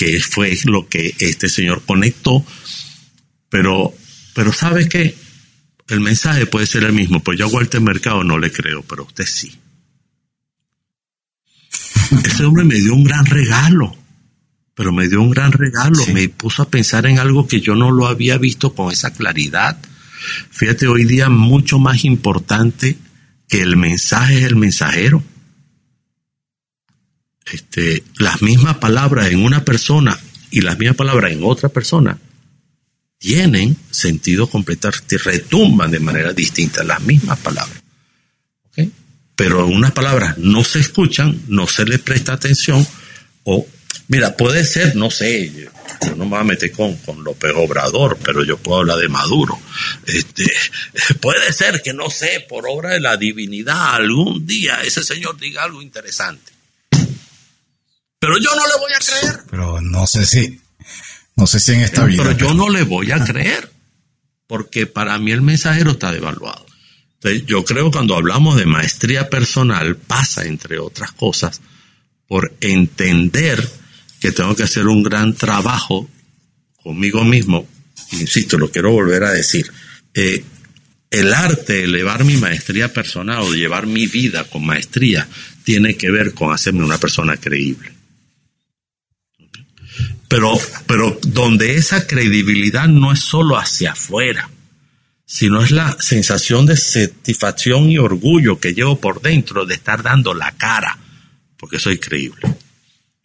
[SPEAKER 5] qué fue lo que este señor conectó. Pero, pero ¿sabe qué? El mensaje puede ser el mismo, pues yo a Walter Mercado no le creo, pero usted sí. Ese hombre me dio un gran regalo, pero me dio un gran regalo, me puso a pensar en algo que yo no lo había visto con esa claridad. Fíjate, hoy día mucho más importante que el mensaje es el mensajero. Este, las mismas palabras en una persona y las mismas palabras en otra persona tienen sentido completamente, retumban de manera distinta las mismas palabras pero unas palabras no se escuchan, no se le presta atención, o, mira, puede ser, no sé, yo no me voy a meter con, con López Obrador, pero yo puedo hablar de Maduro. Este, puede ser que, no sé, por obra de la divinidad, algún día ese señor diga algo interesante. Pero yo no le voy a creer.
[SPEAKER 2] Pero no sé si, no sé si en esta vida.
[SPEAKER 5] Pero yo no le voy a creer, porque para mí el mensajero está devaluado yo creo que cuando hablamos de maestría personal pasa, entre otras cosas, por entender que tengo que hacer un gran trabajo conmigo mismo. Insisto, lo quiero volver a decir. Eh, el arte de elevar mi maestría personal o de llevar mi vida con maestría tiene que ver con hacerme una persona creíble. Pero, pero donde esa credibilidad no es solo hacia afuera, sino es la sensación de satisfacción y orgullo que llevo por dentro de estar dando la cara, porque soy creíble.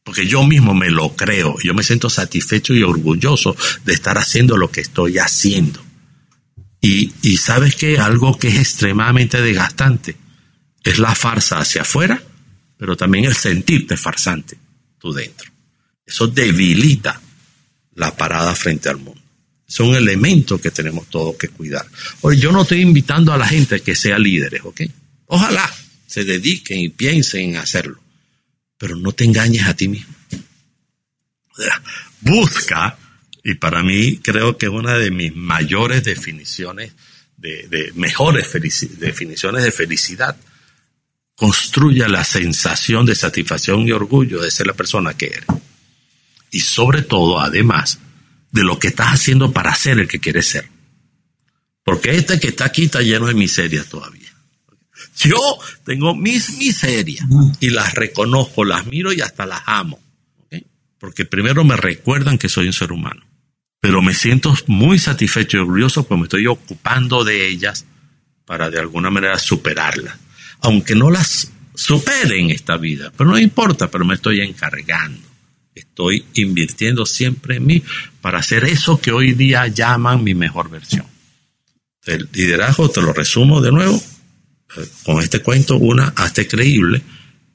[SPEAKER 5] Porque yo mismo me lo creo, yo me siento satisfecho y orgulloso de estar haciendo lo que estoy haciendo. Y, y sabes que algo que es extremadamente desgastante es la farsa hacia afuera, pero también el sentirte farsante tú dentro. Eso debilita la parada frente al mundo son elementos que tenemos todos que cuidar. Oye, yo no estoy invitando a la gente a que sea líderes, ¿ok? Ojalá se dediquen y piensen en hacerlo, pero no te engañes a ti mismo. Busca, y para mí creo que es una de mis mayores definiciones, de, mejores definiciones de felicidad, construya la sensación de satisfacción y orgullo de ser la persona que eres. Y sobre todo, además, de lo que estás haciendo para ser el que quieres ser. Porque este que está aquí está lleno de miseria todavía. Yo tengo mis miserias y las reconozco, las miro y hasta las amo. Porque primero me recuerdan que soy un ser humano. Pero me siento muy satisfecho y orgulloso porque me estoy ocupando de ellas para de alguna manera superarlas. Aunque no las supere en esta vida, pero no importa, pero me estoy encargando. Estoy invirtiendo siempre en mí para hacer eso que hoy día llaman mi mejor versión. El liderazgo, te lo resumo de nuevo, eh, con este cuento, una, hazte creíble,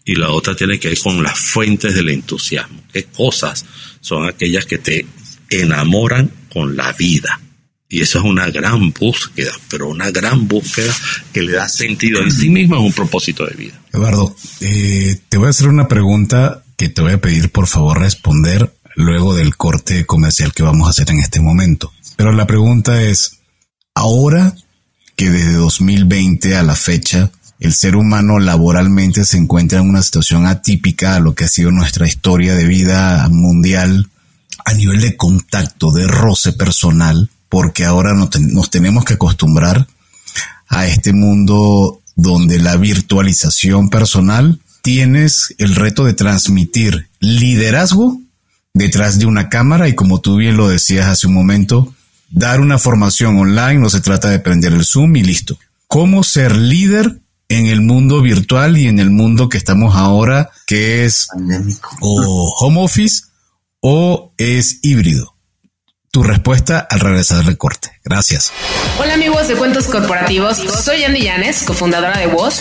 [SPEAKER 5] y la otra tiene que ver con las fuentes del entusiasmo. ¿Qué cosas son aquellas que te enamoran con la vida? Y eso es una gran búsqueda, pero una gran búsqueda que le da sentido en sí misma a un propósito de vida.
[SPEAKER 2] Eduardo, eh, te voy a hacer una pregunta que te voy a pedir por favor responder luego del corte comercial que vamos a hacer en este momento. Pero la pregunta es, ahora que desde 2020 a la fecha el ser humano laboralmente se encuentra en una situación atípica a lo que ha sido nuestra historia de vida mundial a nivel de contacto, de roce personal, porque ahora nos tenemos que acostumbrar a este mundo donde la virtualización personal tienes el reto de transmitir liderazgo detrás de una cámara y como tú bien lo decías hace un momento, dar una formación online, no se trata de prender el Zoom y listo. ¿Cómo ser líder en el mundo virtual y en el mundo que estamos ahora, que es o home office o es híbrido? Tu respuesta al regresar del corte. Gracias.
[SPEAKER 6] Hola amigos de Cuentos Corporativos, soy Andy Llanes, cofundadora de Voz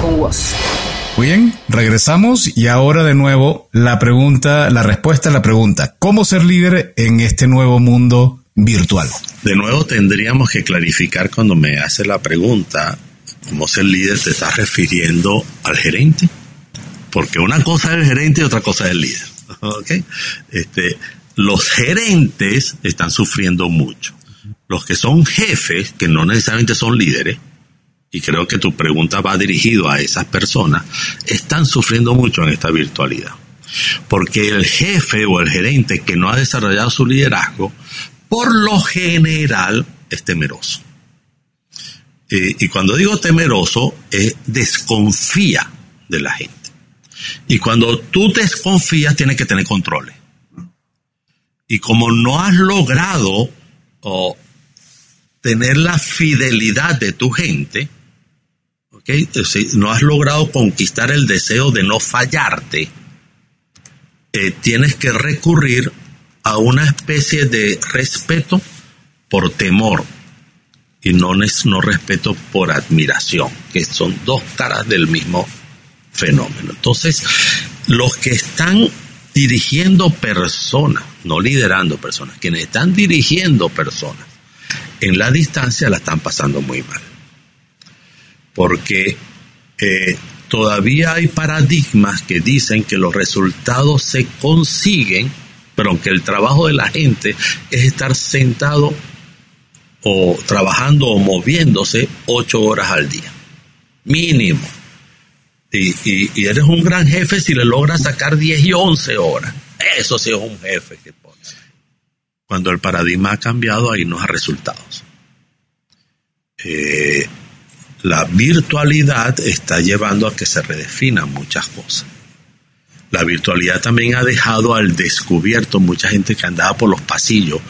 [SPEAKER 6] con WOS.
[SPEAKER 2] Muy bien, regresamos y ahora de nuevo la pregunta, la respuesta a la pregunta, ¿cómo ser líder en este nuevo mundo virtual?
[SPEAKER 5] De nuevo tendríamos que clarificar cuando me hace la pregunta, ¿cómo ser líder? ¿Te estás refiriendo al gerente? Porque una cosa es el gerente y otra cosa es el líder. ¿okay? Este, los gerentes están sufriendo mucho. Los que son jefes, que no necesariamente son líderes, y creo que tu pregunta va dirigido a esas personas, están sufriendo mucho en esta virtualidad. Porque el jefe o el gerente que no ha desarrollado su liderazgo, por lo general es temeroso. Eh, y cuando digo temeroso, es desconfía de la gente. Y cuando tú desconfías, tienes que tener controles. Y como no has logrado tener la fidelidad de tu gente, no has logrado conquistar el deseo de no fallarte, eh, tienes que recurrir a una especie de respeto por temor y no, no respeto por admiración, que son dos caras del mismo fenómeno. Entonces, los que están dirigiendo personas, no liderando personas, quienes están dirigiendo personas, en la distancia la están pasando muy mal porque eh, todavía hay paradigmas que dicen que los resultados se consiguen, pero que el trabajo de la gente es estar sentado o trabajando o moviéndose ocho horas al día, mínimo. Y, eres un gran jefe si le logras sacar diez y once horas. Eso sí es un jefe que pone. Cuando el paradigma ha cambiado, hay resultados. Eh, la virtualidad está llevando a que se redefinan muchas cosas. La virtualidad también ha dejado al descubierto mucha gente que andaba por los pasillos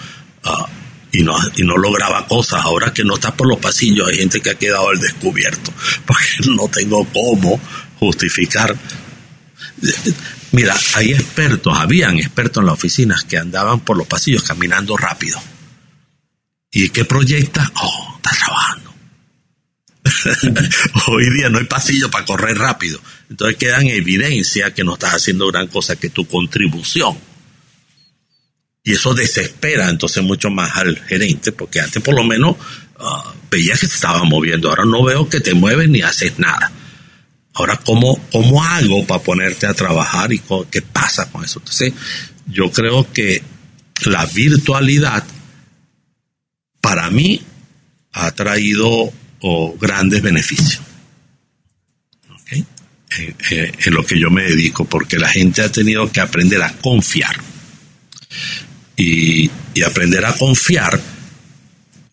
[SPEAKER 5] ah, y, no, y no lograba cosas. Ahora que no está por los pasillos, hay gente que ha quedado al descubierto, porque no tengo cómo justificar. Mira, hay expertos, habían expertos en las oficinas que andaban por los pasillos caminando rápido. ¿Y qué proyecta? Oh, está trabajando Hoy día no hay pasillo para correr rápido. Entonces queda en evidencia que no estás haciendo gran cosa que tu contribución. Y eso desespera entonces mucho más al gerente, porque antes por lo menos uh, veía que se estaba moviendo. Ahora no veo que te mueves ni haces nada. Ahora, ¿cómo, cómo hago para ponerte a trabajar y qué pasa con eso? Entonces, yo creo que la virtualidad para mí ha traído o grandes beneficios. en lo que yo me dedico, porque la gente ha tenido que aprender a confiar. Y, y aprender a confiar,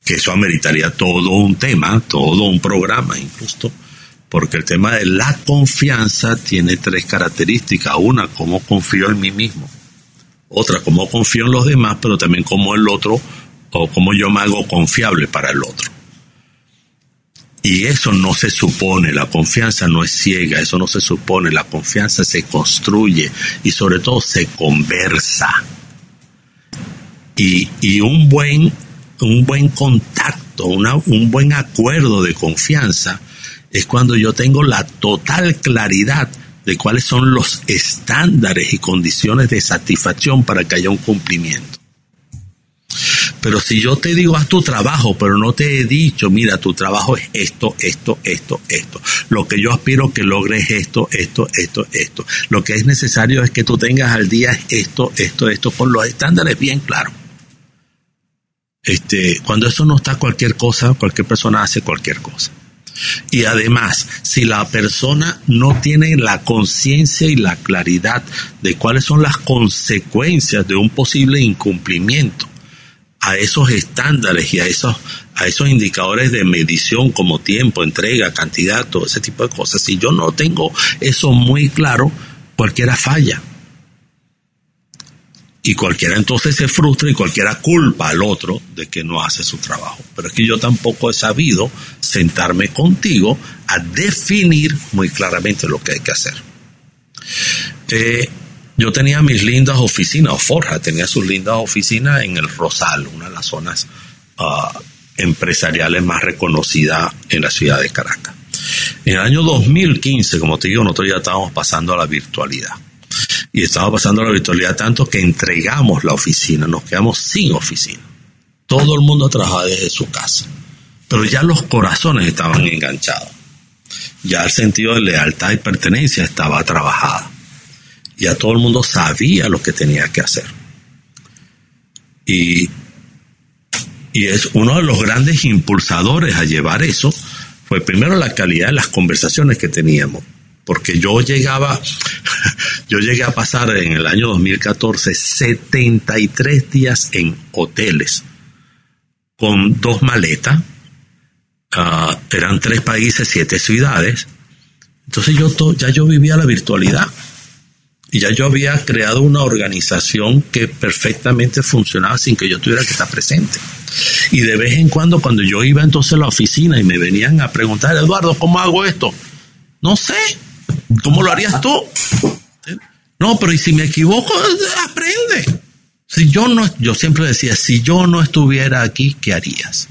[SPEAKER 5] que eso ameritaría todo un tema, todo un programa incluso, porque el tema de la confianza tiene tres características. Una, cómo confío en mí mismo. Otra, cómo confío en los demás, pero también cómo el otro, o cómo yo me hago confiable para el otro. Y eso no se supone, la confianza no es ciega, eso no se supone, la confianza se construye y sobre todo se conversa. Y, un, buen, un buen contacto, un buen acuerdo de confianza es cuando yo tengo la total claridad de cuáles son los estándares y condiciones de satisfacción para que haya un cumplimiento. Pero si yo te digo, haz tu trabajo, pero no te he dicho, mira, tu trabajo es esto, esto, esto, esto. Lo que yo aspiro que logres es esto, esto, esto, esto. Lo que es necesario es que tú tengas al día esto, esto, esto, con los estándares bien claros. Este, cuando eso no está cualquier cosa, cualquier persona hace cualquier cosa. Y además, si la persona no tiene la conciencia y la claridad de cuáles son las consecuencias de un posible incumplimiento, a esos estándares y a esos, a esos indicadores de medición como tiempo, entrega, cantidad, todo ese tipo de cosas. Si yo no tengo eso muy claro, cualquiera falla. Y cualquiera entonces se frustra y cualquiera culpa al otro de que no hace su trabajo. Pero es que yo tampoco he sabido sentarme contigo a definir muy claramente lo que hay que hacer. Eh, yo tenía mis lindas oficinas, o Forja tenía sus lindas oficinas en el Rosal, una de las zonas uh, empresariales más reconocidas en la ciudad de Caracas. En el año 2015, como te digo, nosotros ya estábamos pasando a la virtualidad. Y estábamos pasando a la virtualidad tanto que entregamos la oficina, nos quedamos sin oficina. Todo el mundo trabajaba desde su casa. Pero ya los corazones estaban enganchados. Ya el sentido de lealtad y pertenencia estaba trabajado. Ya todo el mundo sabía lo que tenía que hacer. Y y es uno de los grandes impulsadores a llevar eso fue primero la calidad de las conversaciones que teníamos. Porque yo llegaba, yo llegué a pasar en el año 2014 73 días en hoteles con dos maletas. Uh, eran tres países, siete ciudades. Entonces yo ya yo vivía la virtualidad. Y ya yo había creado una organización que perfectamente funcionaba sin que yo tuviera que estar presente. Y de vez en cuando, cuando yo iba entonces a la oficina y me venían a preguntar, Eduardo, ¿cómo hago esto? No sé, ¿cómo lo harías tú? No, pero y si me equivoco, aprende. Si yo no, yo siempre decía, si yo no estuviera aquí, ¿qué harías?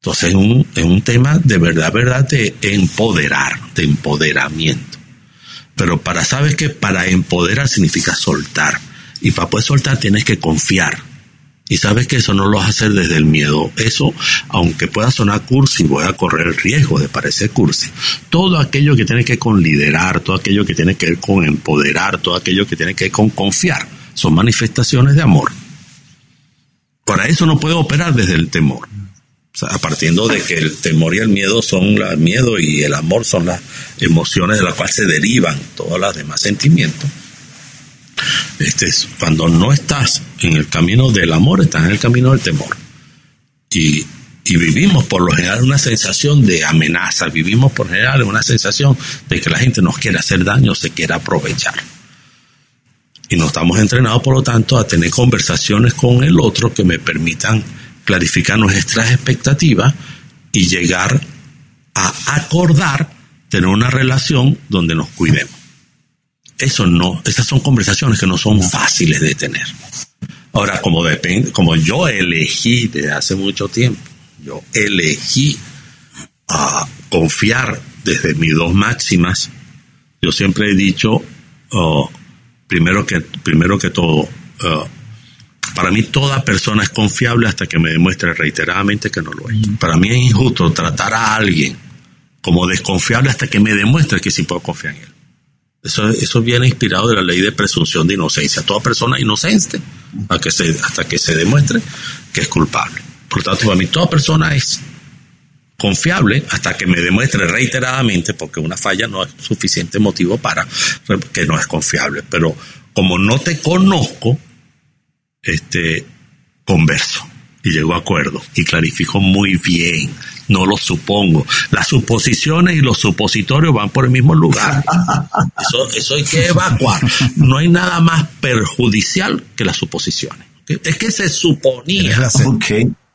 [SPEAKER 5] Entonces es un, es un tema de verdad, verdad, de empoderar, de empoderamiento. Pero para, ¿sabes que Para empoderar significa soltar. Y para poder soltar tienes que confiar. Y sabes que eso no lo vas a hacer desde el miedo. Eso, aunque pueda sonar cursi, voy a correr el riesgo de parecer cursi. Todo aquello que tiene que ver con liderar, todo aquello que tiene que ver con empoderar, todo aquello que tiene que ver con confiar, son manifestaciones de amor. Para eso no puede operar desde el temor. Sea, partiendo de que el temor y el miedo son el miedo y el amor son las emociones de las cuales se derivan todos los demás sentimientos este, cuando no estás en el camino del amor, estás en el camino del temor. Y, y vivimos por lo general una sensación de amenaza, vivimos por lo general una sensación de que la gente nos quiere hacer daño, se quiere aprovechar. Y nos estamos entrenados, por lo tanto, a tener conversaciones con el otro que me permitan clarificar nuestras expectativas y llegar a acordar tener una relación donde nos cuidemos. Eso no, esas son conversaciones que no son fáciles de tener. Ahora, como depende, como yo elegí desde hace mucho tiempo, yo elegí a confiar desde mis dos máximas. Yo siempre he dicho, oh, primero que primero que todo, oh, para mí toda persona es confiable hasta que me demuestre reiteradamente que no lo es. Para mí es injusto tratar a alguien como desconfiable hasta que me demuestre que sí puedo confiar en él. Eso, eso viene inspirado de la ley de presunción de inocencia. Toda persona inocente hasta que se, hasta que se demuestre que es culpable. Por tanto, para mí toda persona es confiable hasta que me demuestre reiteradamente, porque una falla no es suficiente motivo para que no es confiable. Pero como no te conozco, este, converso y llego a acuerdo y clarifico muy bien no lo supongo. Las suposiciones y los supositorios van por el mismo lugar. Eso, eso hay que evacuar. No hay nada más perjudicial que las suposiciones. Es que se suponía.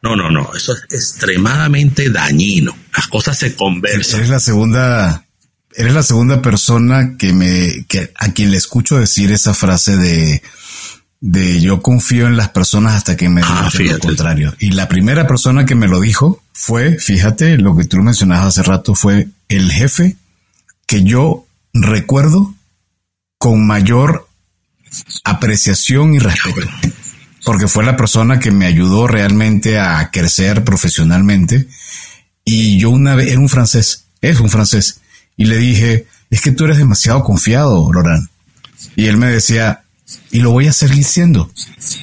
[SPEAKER 5] No, no, no. Eso es extremadamente dañino. Las cosas se conversan.
[SPEAKER 2] Eres la segunda, eres la segunda persona que me, que a quien le escucho decir esa frase de de yo confío en las personas hasta que me ah, digan lo contrario. Y la primera persona que me lo dijo fue, fíjate, lo que tú mencionabas hace rato, fue el jefe que yo recuerdo con mayor apreciación y respeto. Porque fue la persona que me ayudó realmente a crecer profesionalmente. Y yo una vez, era un francés, es un francés. Y le dije, es que tú eres demasiado confiado, Loran. Y él me decía, y lo voy a seguir siendo.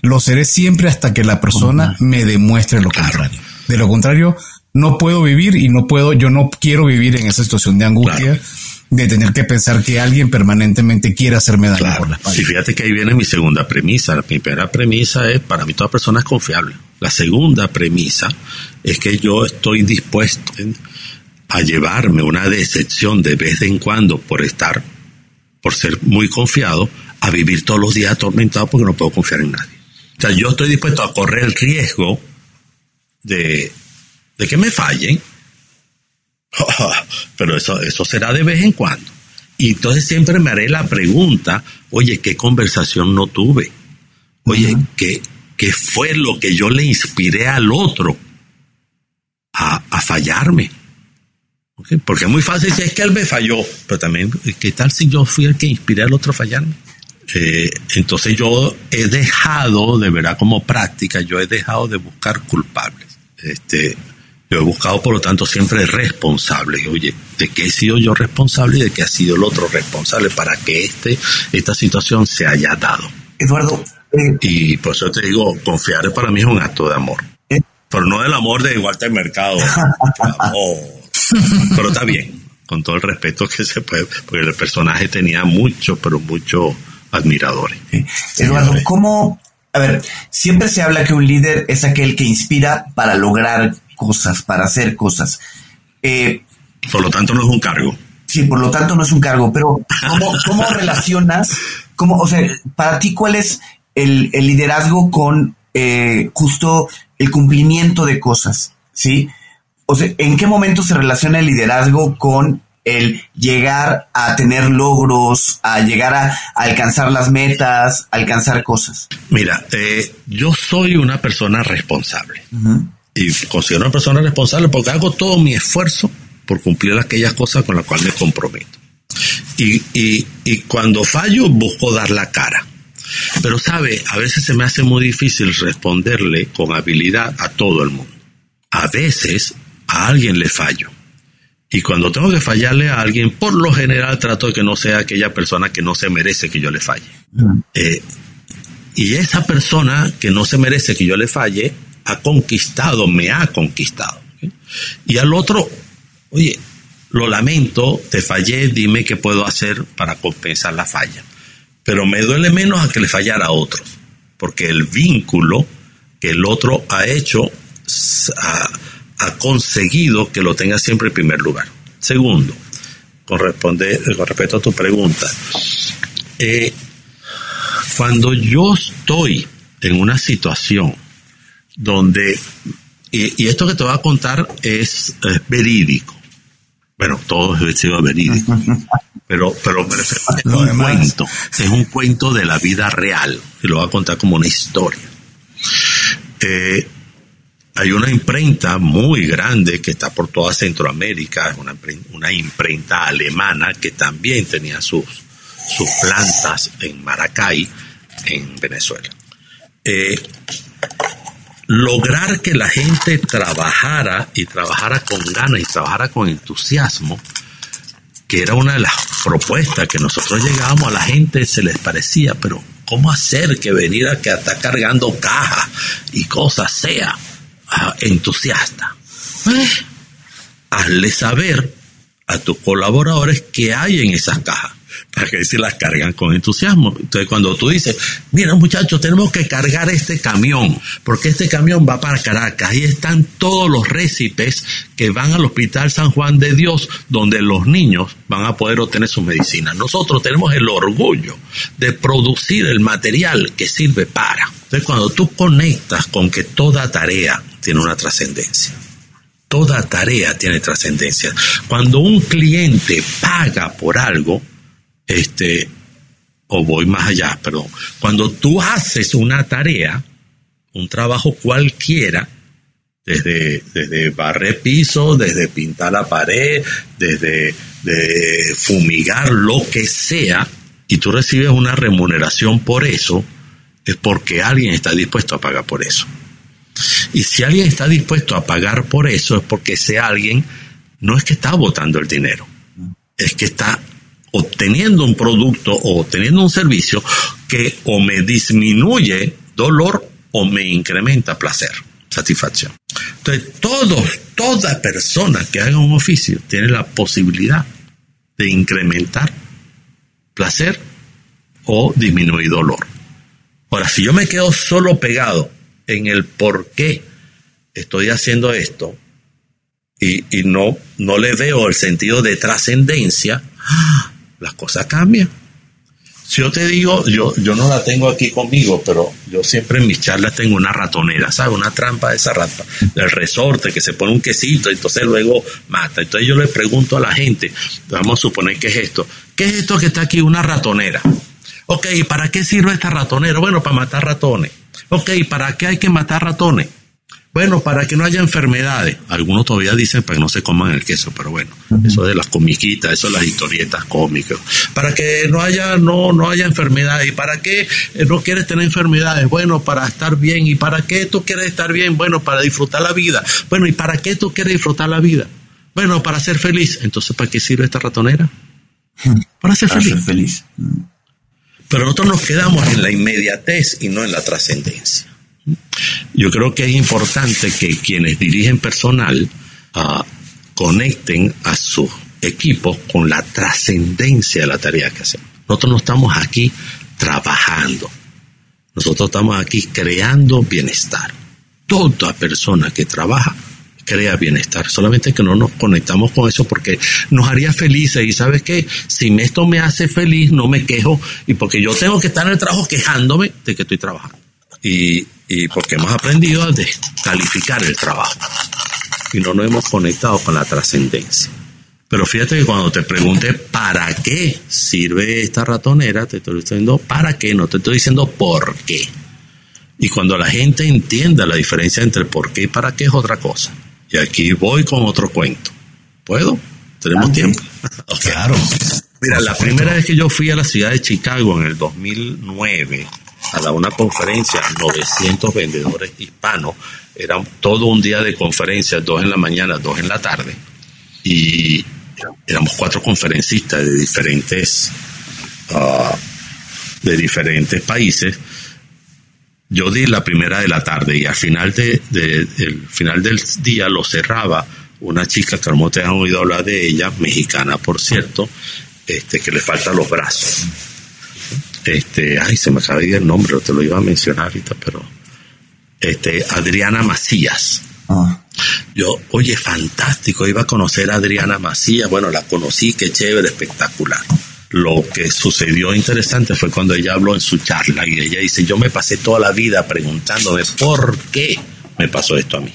[SPEAKER 2] Lo seré siempre hasta que la persona me demuestre lo contrario. De lo contrario, no puedo vivir y no puedo, yo no quiero vivir en esa situación de angustia. de tener que pensar que alguien permanentemente quiere hacerme daño por la espalda.
[SPEAKER 5] Sí, fíjate que ahí viene mi segunda premisa. La primera premisa es, para mí toda persona es confiable. La segunda premisa es que yo estoy dispuesto a llevarme una decepción de vez en cuando por estar, por ser muy confiado, a vivir todos los días atormentado porque no puedo confiar en nadie. O sea, yo estoy dispuesto a correr el riesgo de, de que me fallen, pero eso, eso será de vez en cuando. Y entonces siempre me haré la pregunta, oye, ¿qué conversación no tuve? Oye, ¿qué, ¿qué, fue lo que yo le inspiré al otro a, a fallarme? Porque es muy fácil decir, es que él me falló, pero también, ¿qué tal si yo fui el que inspiré al otro a fallarme? Eh, entonces yo he dejado, de verdad como práctica, yo he dejado de buscar culpables. Este, yo he buscado, por lo tanto, siempre responsables. Oye, ¿de qué he sido yo responsable y de qué ha sido el otro responsable para que este, esta situación se haya dado?
[SPEAKER 1] Eduardo.
[SPEAKER 5] Eh, y por eso te digo, confiar para mí es un acto de amor. Eh, pero no del amor de Walter Mercado. pero está bien, con todo el respeto que se puede, porque el personaje tenía mucho, pero mucho admiradores.
[SPEAKER 1] Eduardo, ¿cómo? A ver, siempre se habla que un líder es aquel que inspira para lograr cosas, para hacer cosas.
[SPEAKER 5] Eh, por lo tanto, no es un cargo.
[SPEAKER 1] Sí, por lo tanto, no es un cargo, pero ¿cómo, relacionas, cómo, o sea, para ti, cuál es el, liderazgo con eh, justo el cumplimiento de cosas? ¿Sí? O sea, ¿en qué momento se relaciona el liderazgo con el llegar a tener logros, a llegar a, alcanzar las metas, alcanzar cosas?
[SPEAKER 5] Mira, eh, yo soy una persona responsable. Y considero una persona responsable porque hago todo mi esfuerzo por cumplir aquellas cosas con las cuales me comprometo. Y, y cuando fallo, busco dar la cara. Pero sabe, a veces se me hace muy difícil responderle con habilidad a todo el mundo. A veces a alguien le fallo y cuando tengo que fallarle a alguien, por lo general trato de que no sea aquella persona que no se merece que yo le falle. Eh, y esa persona que no se merece que yo le falle, ha conquistado, me ha conquistado. Y al otro, oye, lo lamento, te fallé, dime qué puedo hacer para compensar la falla. Pero me duele menos a que le fallara a otros, porque el vínculo que el otro ha hecho ha conseguido que lo tenga siempre en primer lugar. Segundo, con, responder, con respecto a tu pregunta, eh, cuando yo estoy en una situación donde, y, esto que te voy a contar es, verídico, bueno, todo es verídico, pero, pero me refiero, es un cuento, es un cuento de la vida real, y lo voy a contar como una historia. Eh, hay una imprenta muy grande que está por toda Centroamérica, una, una imprenta alemana que también tenía sus, sus plantas en Maracay, en Venezuela. Eh, lograr que la gente trabajara y trabajara con ganas y trabajara con entusiasmo, que era una de las propuestas que nosotros llegábamos a la gente, se les parecía, pero ¿cómo hacer que venir a que está cargando cajas y cosas sea? Entusiasta. Eh, hazle saber a tus colaboradores qué hay en esas cajas para que se las cargan con entusiasmo. Entonces, cuando tú dices, mira muchachos, tenemos que cargar este camión, porque este camión va para Caracas, ahí están todos los récipes que van al Hospital San Juan de Dios, donde los niños van a poder obtener su medicina. Nosotros tenemos el orgullo de producir el material que sirve para. Entonces, cuando tú conectas con que toda tarea tiene una trascendencia. Toda tarea tiene trascendencia. Cuando un cliente paga por algo, este, o voy más allá, perdón, cuando tú haces una tarea, un trabajo cualquiera, desde, desde barrer piso, desde pintar la pared, desde de fumigar lo que sea, y tú recibes una remuneración por eso, es porque alguien está dispuesto a pagar por eso. Y si alguien está dispuesto a pagar por eso, es porque ese alguien no es que está botando el dinero, es que está obteniendo un producto o obteniendo un servicio que o me disminuye dolor o me incrementa placer, satisfacción. Entonces, todos, toda persona que haga un oficio tiene la posibilidad de incrementar placer o disminuir dolor. Ahora, si yo me quedo solo pegado en el por qué estoy haciendo esto y, y no, no le veo el sentido de trascendencia, las cosas cambian. Si yo te digo, yo, yo no la tengo aquí conmigo, pero yo siempre en mis charlas tengo una ratonera, ¿sabes? Una trampa de esa rata, del resorte que se pone un quesito, y entonces luego mata. Entonces yo le pregunto a la gente, vamos a suponer que es esto, ¿qué es esto que está aquí? Una ratonera. Ok, ¿para qué sirve esta ratonera? Bueno, para matar ratones. Ok, ¿para qué hay que matar ratones? Bueno, para que no haya enfermedades. Algunos todavía dicen para que no se coman el queso, pero bueno, eso de las comiquitas, eso de las historietas cómicas. Para que no haya, no, no haya enfermedades. ¿Y para qué eh, no quieres tener enfermedades? Bueno, para estar bien. ¿Y para qué tú quieres estar bien? Bueno, para disfrutar la vida. Bueno, ¿y para qué tú quieres disfrutar la vida? Bueno, para ser feliz. Entonces, ¿para qué sirve esta ratonera? Para ser
[SPEAKER 1] Para
[SPEAKER 5] feliz.
[SPEAKER 1] ser feliz.
[SPEAKER 5] Pero nosotros nos quedamos en la inmediatez y no en la trascendencia. Yo creo que es importante que quienes dirigen personal ah, conecten a sus equipos con la trascendencia de la tarea que hacen. Nosotros no estamos aquí trabajando. Nosotros estamos aquí creando bienestar. Toda persona que trabaja crea bienestar. Solamente que no nos conectamos con eso porque nos haría felices. Y sabes qué, si esto me hace feliz, no me quejo. Y porque yo tengo que estar en el trabajo quejándome de que estoy trabajando. Y, y porque hemos aprendido a descalificar el trabajo. Y no nos hemos conectado con la trascendencia. Pero fíjate que cuando te pregunte para qué sirve esta ratonera, te estoy diciendo para qué, no te estoy diciendo por qué. Y cuando la gente entienda la diferencia entre por qué y para qué es otra cosa. Y aquí voy con otro cuento. ¿Puedo? ¿Tenemos
[SPEAKER 1] Ah,
[SPEAKER 5] tiempo?
[SPEAKER 2] Claro.
[SPEAKER 5] Mira, la primera vez que yo fui a la ciudad de Chicago en el 2009 a la, una conferencia, 900 vendedores hispanos, era todo un día de conferencias, dos en la mañana, dos en la tarde, y éramos cuatro conferencistas de diferentes, ah, de diferentes países. Yo di la primera de la tarde y al final, de, el final del día lo cerraba una chica que mejor te han oído hablar de ella, mexicana por cierto, este, que le faltan los brazos. Este, ay, se me acaba de ir el nombre, te lo iba a mencionar ahorita, pero este, Adriana Macías.
[SPEAKER 1] Ah,
[SPEAKER 5] Yo, oye, fantástico, iba a conocer a Adriana Macías, bueno, la conocí, qué chévere, espectacular. Lo que sucedió interesante fue cuando ella habló en su charla y ella dice, yo me pasé toda la vida preguntándome por qué me pasó esto a mí.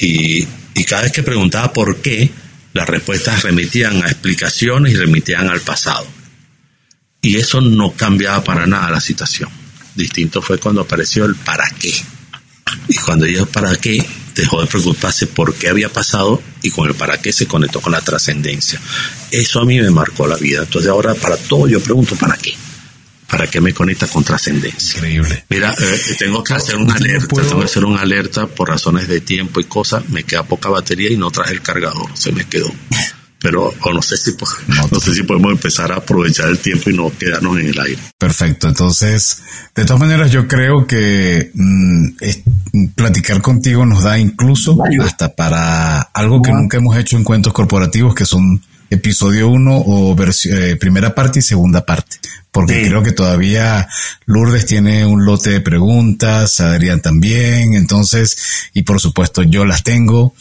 [SPEAKER 5] Y, y cada vez que preguntaba por qué, las respuestas remitían a explicaciones y remitían al pasado. Y eso no cambiaba para nada la situación. Distinto fue cuando apareció el para qué. Y cuando ella para qué dejó de preocuparse por qué había pasado y con el para qué se conectó con la trascendencia. Eso a mí me marcó la vida. Entonces ahora para todo yo pregunto para qué. ¿Para qué me conecta con trascendencia?
[SPEAKER 2] Increíble.
[SPEAKER 5] Mira, eh, tengo que hacer una
[SPEAKER 2] no
[SPEAKER 5] alerta,
[SPEAKER 2] puedo-
[SPEAKER 5] tengo que hacer una alerta por razones de tiempo y cosas. Me queda poca batería y no traje el cargador, se me quedó. Pero o no sé si
[SPEAKER 2] No,
[SPEAKER 5] no sé si podemos empezar a aprovechar el tiempo y no quedarnos en el aire.
[SPEAKER 2] Perfecto. Entonces, de todas maneras, yo creo que mm, es- platicar contigo nos da incluso hasta para algo que nunca hemos hecho en cuentos corporativos, que son episodio 1 o eh, primera parte y segunda parte. Porque
[SPEAKER 1] Sí.
[SPEAKER 2] creo que todavía Lourdes tiene un lote de preguntas, Adrián también, entonces, y por supuesto yo las tengo.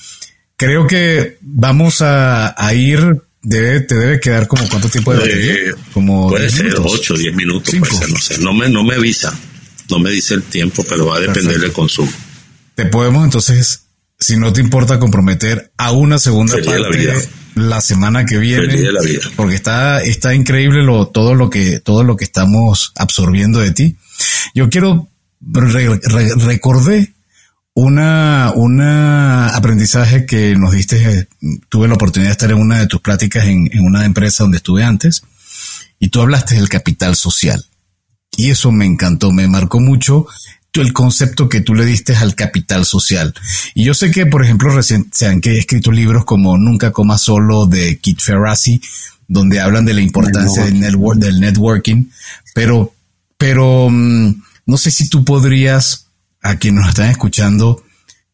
[SPEAKER 2] Creo que vamos a, a ir, debe, te debe quedar como cuánto tiempo de batería?
[SPEAKER 5] Eh,
[SPEAKER 2] Como
[SPEAKER 5] puede
[SPEAKER 2] 10
[SPEAKER 5] ser
[SPEAKER 2] minutos.
[SPEAKER 5] 8 o 10 minutos,
[SPEAKER 2] Cinco.
[SPEAKER 5] puede ser, no sé. No me, no me avisa, no me dice el tiempo, pero va a depender
[SPEAKER 2] Perfecto.
[SPEAKER 5] del consumo.
[SPEAKER 2] Te podemos entonces, si no te importa comprometer a una segunda
[SPEAKER 5] Feliz la
[SPEAKER 2] parte
[SPEAKER 5] vida.
[SPEAKER 2] la semana que viene,
[SPEAKER 5] Feliz de la vida.
[SPEAKER 2] porque está está increíble lo todo lo que todo lo que estamos absorbiendo de ti. Yo quiero re- re- recordé una una aprendizaje que nos diste. eh, Tuve la oportunidad de estar en una de tus pláticas en, una empresa donde estuve antes y tú hablaste del capital social. Y eso me encantó, me marcó mucho el concepto que tú le diste al capital social. Y yo sé que, por ejemplo, recién se han escrito libros como Nunca coma solo de Kit Ferrazzi, donde hablan de la importancia del, network, del networking, pero, pero mm, no sé si tú podrías, a quienes nos están escuchando,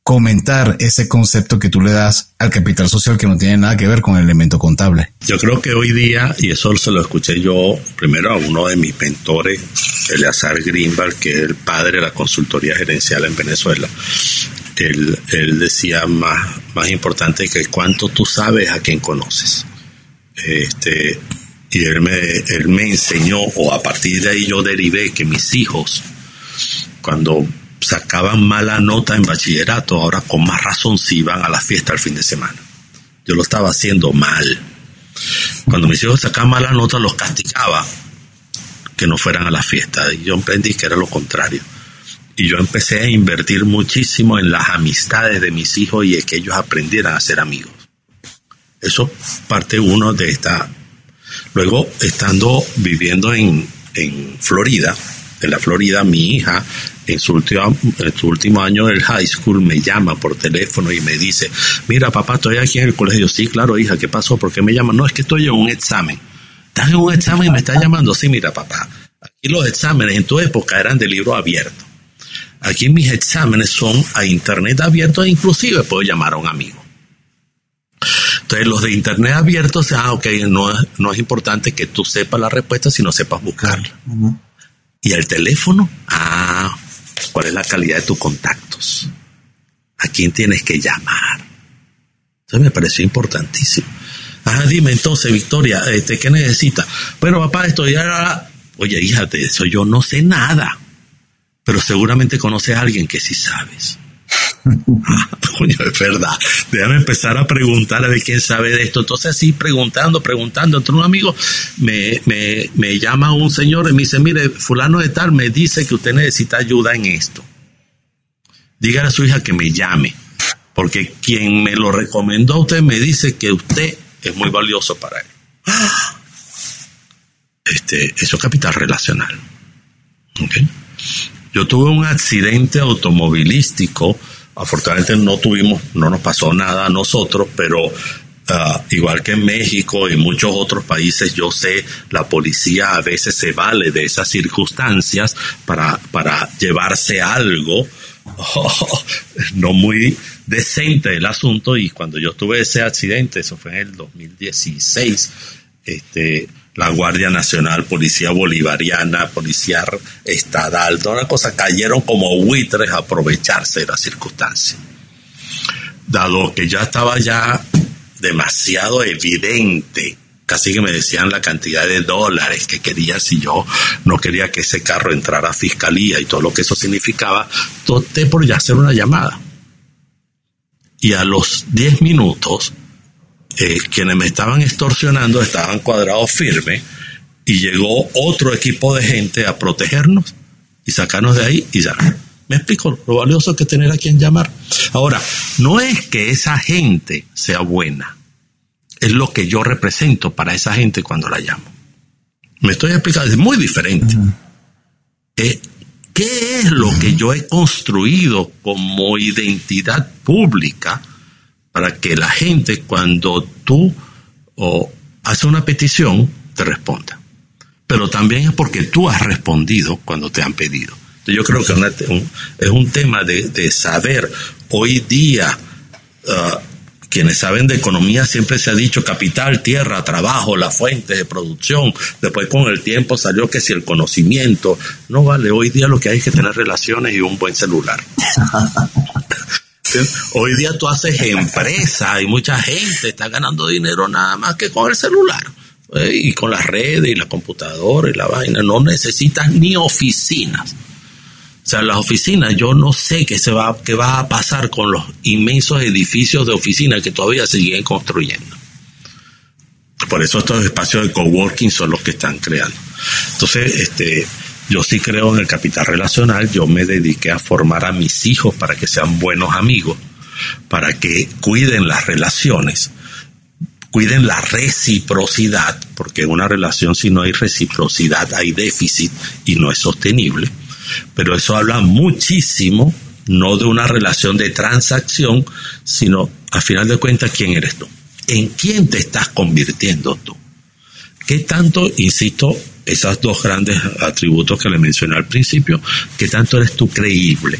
[SPEAKER 2] comentar ese concepto que tú le das al capital social que no tiene nada que ver con el elemento contable.
[SPEAKER 5] Yo creo que hoy día, y eso se lo escuché yo primero a uno de mis mentores, Eleazar Greenberg, que es el padre de la consultoría gerencial en Venezuela, él, él decía más, más importante que cuánto tú sabes a quién conoces. Este, y él me, él me enseñó, o a partir de ahí yo derivé que mis hijos, cuando sacaban mala nota en bachillerato, ahora con más razón se iban a la fiesta el fin de semana. Yo lo estaba haciendo mal. Cuando mis hijos sacaban mala nota, los castigaba que no fueran a la fiesta. Y yo emprendí que era lo contrario. Y yo empecé a invertir muchísimo en las amistades de mis hijos y en que ellos aprendieran a ser amigos. Eso parte uno de esta. Luego, estando viviendo en, en Florida, en la Florida, mi hija en su, último, en su último año del high school me llama por teléfono y me dice, mira papá, estoy aquí en el colegio. Sí, claro, hija, ¿qué pasó? ¿Por qué me llama? No, es que estoy en un examen. ¿Estás en un examen y me estás llamando? Sí, mira papá, aquí los exámenes en tu época eran de libro abierto. Aquí mis exámenes son a internet abierto e inclusive puedo llamar a un amigo. Entonces los de internet abierto, ah, ok, no, no es importante que tú sepas la respuesta, sino sepas buscarla. Y el teléfono, ah, cuál es la calidad de tus contactos, a quién tienes que llamar. Eso me pareció importantísimo. Ah, dime entonces, Victoria, este, ¿qué necesitas? Bueno, papá, esto ya Oye, hija, de eso yo no sé nada, pero seguramente conoces a alguien que sí sabes. Es verdad. Déjame empezar a preguntar a ver quién sabe de esto. Entonces, así preguntando, preguntando. Entre un amigo me, me, me llama un señor y me dice: Mire, Fulano de Tal me dice que usted necesita ayuda en esto. Dígale a su hija que me llame, porque quien me lo recomendó a usted me dice que usted es muy valioso para él. Este, eso es capital relacional. Yo tuve un accidente automovilístico Afortunadamente no tuvimos, no nos pasó nada a nosotros, pero ah, igual que en México y muchos otros países, yo sé, la policía a veces se vale de esas circunstancias para, para llevarse algo no muy decente el asunto. Y cuando yo tuve ese accidente, eso fue en el 2016, este, la Guardia Nacional, Policía Bolivariana, Policía Estadal, toda una cosa, cayeron como buitres a aprovecharse de la circunstancia. Dado que ya estaba ya demasiado evidente, casi que me decían la cantidad de dólares que quería si yo no quería que ese carro entrara a fiscalía y todo lo que eso significaba, opté por ya hacer una llamada. Y a los 10 minutos eh, quienes me estaban extorsionando estaban cuadrados firmes y llegó otro equipo de gente a protegernos y sacarnos de ahí y ya. Me explico lo valioso que tener a quien llamar. Ahora, no es que esa gente sea buena, es lo que yo represento para esa gente cuando la llamo. Me estoy explicando, es muy diferente. Eh, ¿Qué es lo que yo he construido como identidad pública? Para que la gente cuando tú haces una petición te responda. Pero también es porque tú has respondido cuando te han pedido. Yo creo que es un tema de, saber. Hoy día, uh, quienes saben de economía siempre se ha dicho capital, tierra, trabajo, la fuente de producción. Después con el tiempo salió que si el conocimiento. No vale, hoy día lo que hay es que tener relaciones y un buen celular. Hoy día tú haces empresa y mucha gente está ganando dinero nada más que con el celular. ¿eh? Y con las redes y la computadora y la vaina. No necesitas ni oficinas. O sea, las oficinas, yo no sé qué, se va, qué va a pasar con los inmensos edificios de oficinas que todavía siguen construyendo. Por eso estos espacios de coworking son los que están creando. Entonces, este, yo sí creo en el capital relacional, yo me dediqué a formar a mis hijos para que sean buenos amigos, para que cuiden las relaciones, cuiden la reciprocidad, porque en una relación si no hay reciprocidad hay déficit y no es sostenible, pero eso habla muchísimo no de una relación de transacción, sino a final de cuentas quién eres tú, en quién te estás convirtiendo tú. ¿Qué tanto, insisto, esos dos grandes atributos que le mencioné al principio, ¿qué tanto eres tú creíble?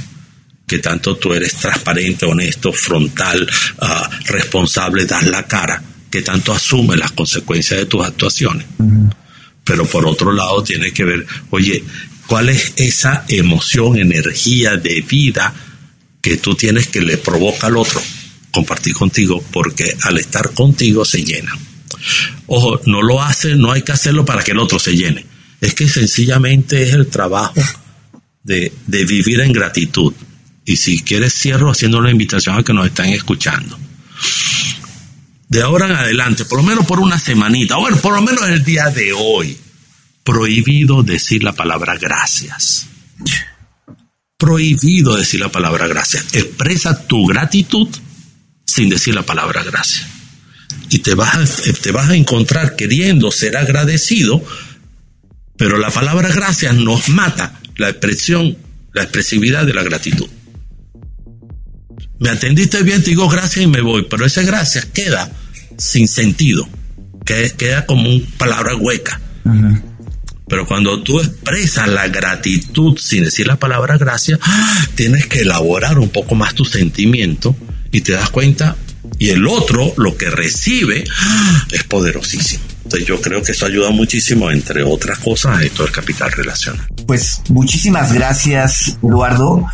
[SPEAKER 5] que tanto tú eres transparente, honesto, frontal, ah, responsable, das la cara, que tanto asumes las consecuencias de tus actuaciones. Pero por otro lado tiene que ver, oye, ¿cuál es esa emoción, energía de vida que tú tienes que le provoca al otro? Compartir contigo, porque al estar contigo se llena. Ojo, no lo hace, no hay que hacerlo para que el otro se llene. Es que sencillamente es el trabajo de, de vivir en gratitud. Y si quieres, cierro haciendo la invitación a que nos están escuchando. De ahora en adelante, por lo menos por una semanita, bueno, por lo menos el día de hoy, prohibido decir la palabra gracias. Prohibido decir la palabra gracias. Expresa tu gratitud sin decir la palabra gracias. Y te vas a, te vas a encontrar queriendo ser agradecido, pero la palabra gracias nos mata la expresión, la expresividad de la gratitud. Me atendiste bien, te digo gracias y me voy, pero esa gracias queda sin sentido, que queda como una palabra hueca. Pero cuando tú expresas la gratitud sin decir la palabra gracias, tienes que elaborar un poco más tu sentimiento y te das cuenta, y el otro, lo que recibe, es poderosísimo. Entonces yo creo que eso ayuda muchísimo, entre otras cosas, a esto del capital relacional.
[SPEAKER 1] Pues muchísimas gracias, Eduardo.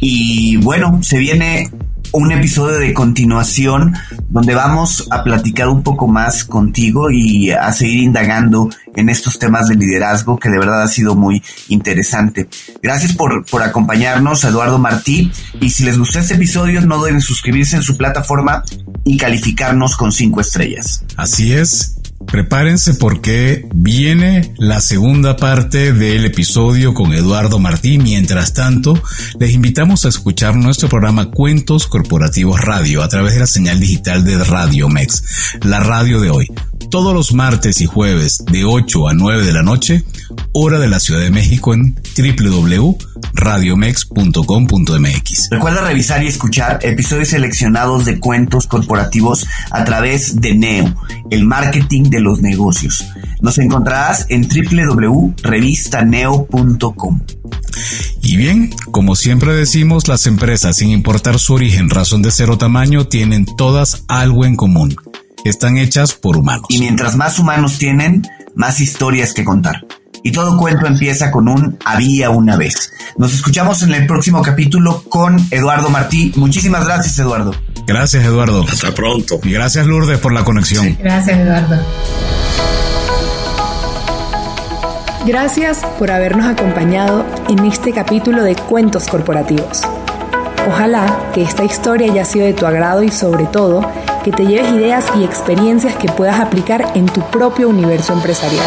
[SPEAKER 1] Y bueno, se viene un episodio de continuación donde vamos a platicar un poco más contigo y a seguir indagando en estos temas de liderazgo que de verdad ha sido muy interesante. Gracias por, por acompañarnos, Eduardo Martí. Y si les gustó este episodio, no deben suscribirse en su plataforma y calificarnos con cinco estrellas.
[SPEAKER 2] Así es. Prepárense porque viene la segunda parte del episodio con Eduardo Martí. Mientras tanto, les invitamos a escuchar nuestro programa Cuentos Corporativos Radio a través de la señal digital de Radio Mex, la radio de hoy. Todos los martes y jueves de 8 a 9 de la noche, hora de la Ciudad de México en www.radiomex.com.mx.
[SPEAKER 1] Recuerda revisar y escuchar episodios seleccionados de cuentos corporativos a través de Neo, el marketing de los negocios. Nos encontrarás en www.revistaneo.com.
[SPEAKER 2] Y bien, como siempre decimos, las empresas, sin importar su origen, razón de ser o tamaño, tienen todas algo en común. Están hechas por humanos.
[SPEAKER 1] Y mientras más humanos tienen, más historias que contar. Y todo cuento empieza con un había una vez. Nos escuchamos en el próximo capítulo con Eduardo Martí. Muchísimas gracias, Eduardo.
[SPEAKER 2] Gracias, Eduardo.
[SPEAKER 5] Hasta pronto.
[SPEAKER 2] Y gracias, Lourdes, por la conexión.
[SPEAKER 4] Gracias, Eduardo.
[SPEAKER 3] Gracias por habernos acompañado en este capítulo de Cuentos Corporativos. Ojalá que esta historia haya sido de tu agrado y sobre todo que te lleves ideas y experiencias que puedas aplicar en tu propio universo empresarial.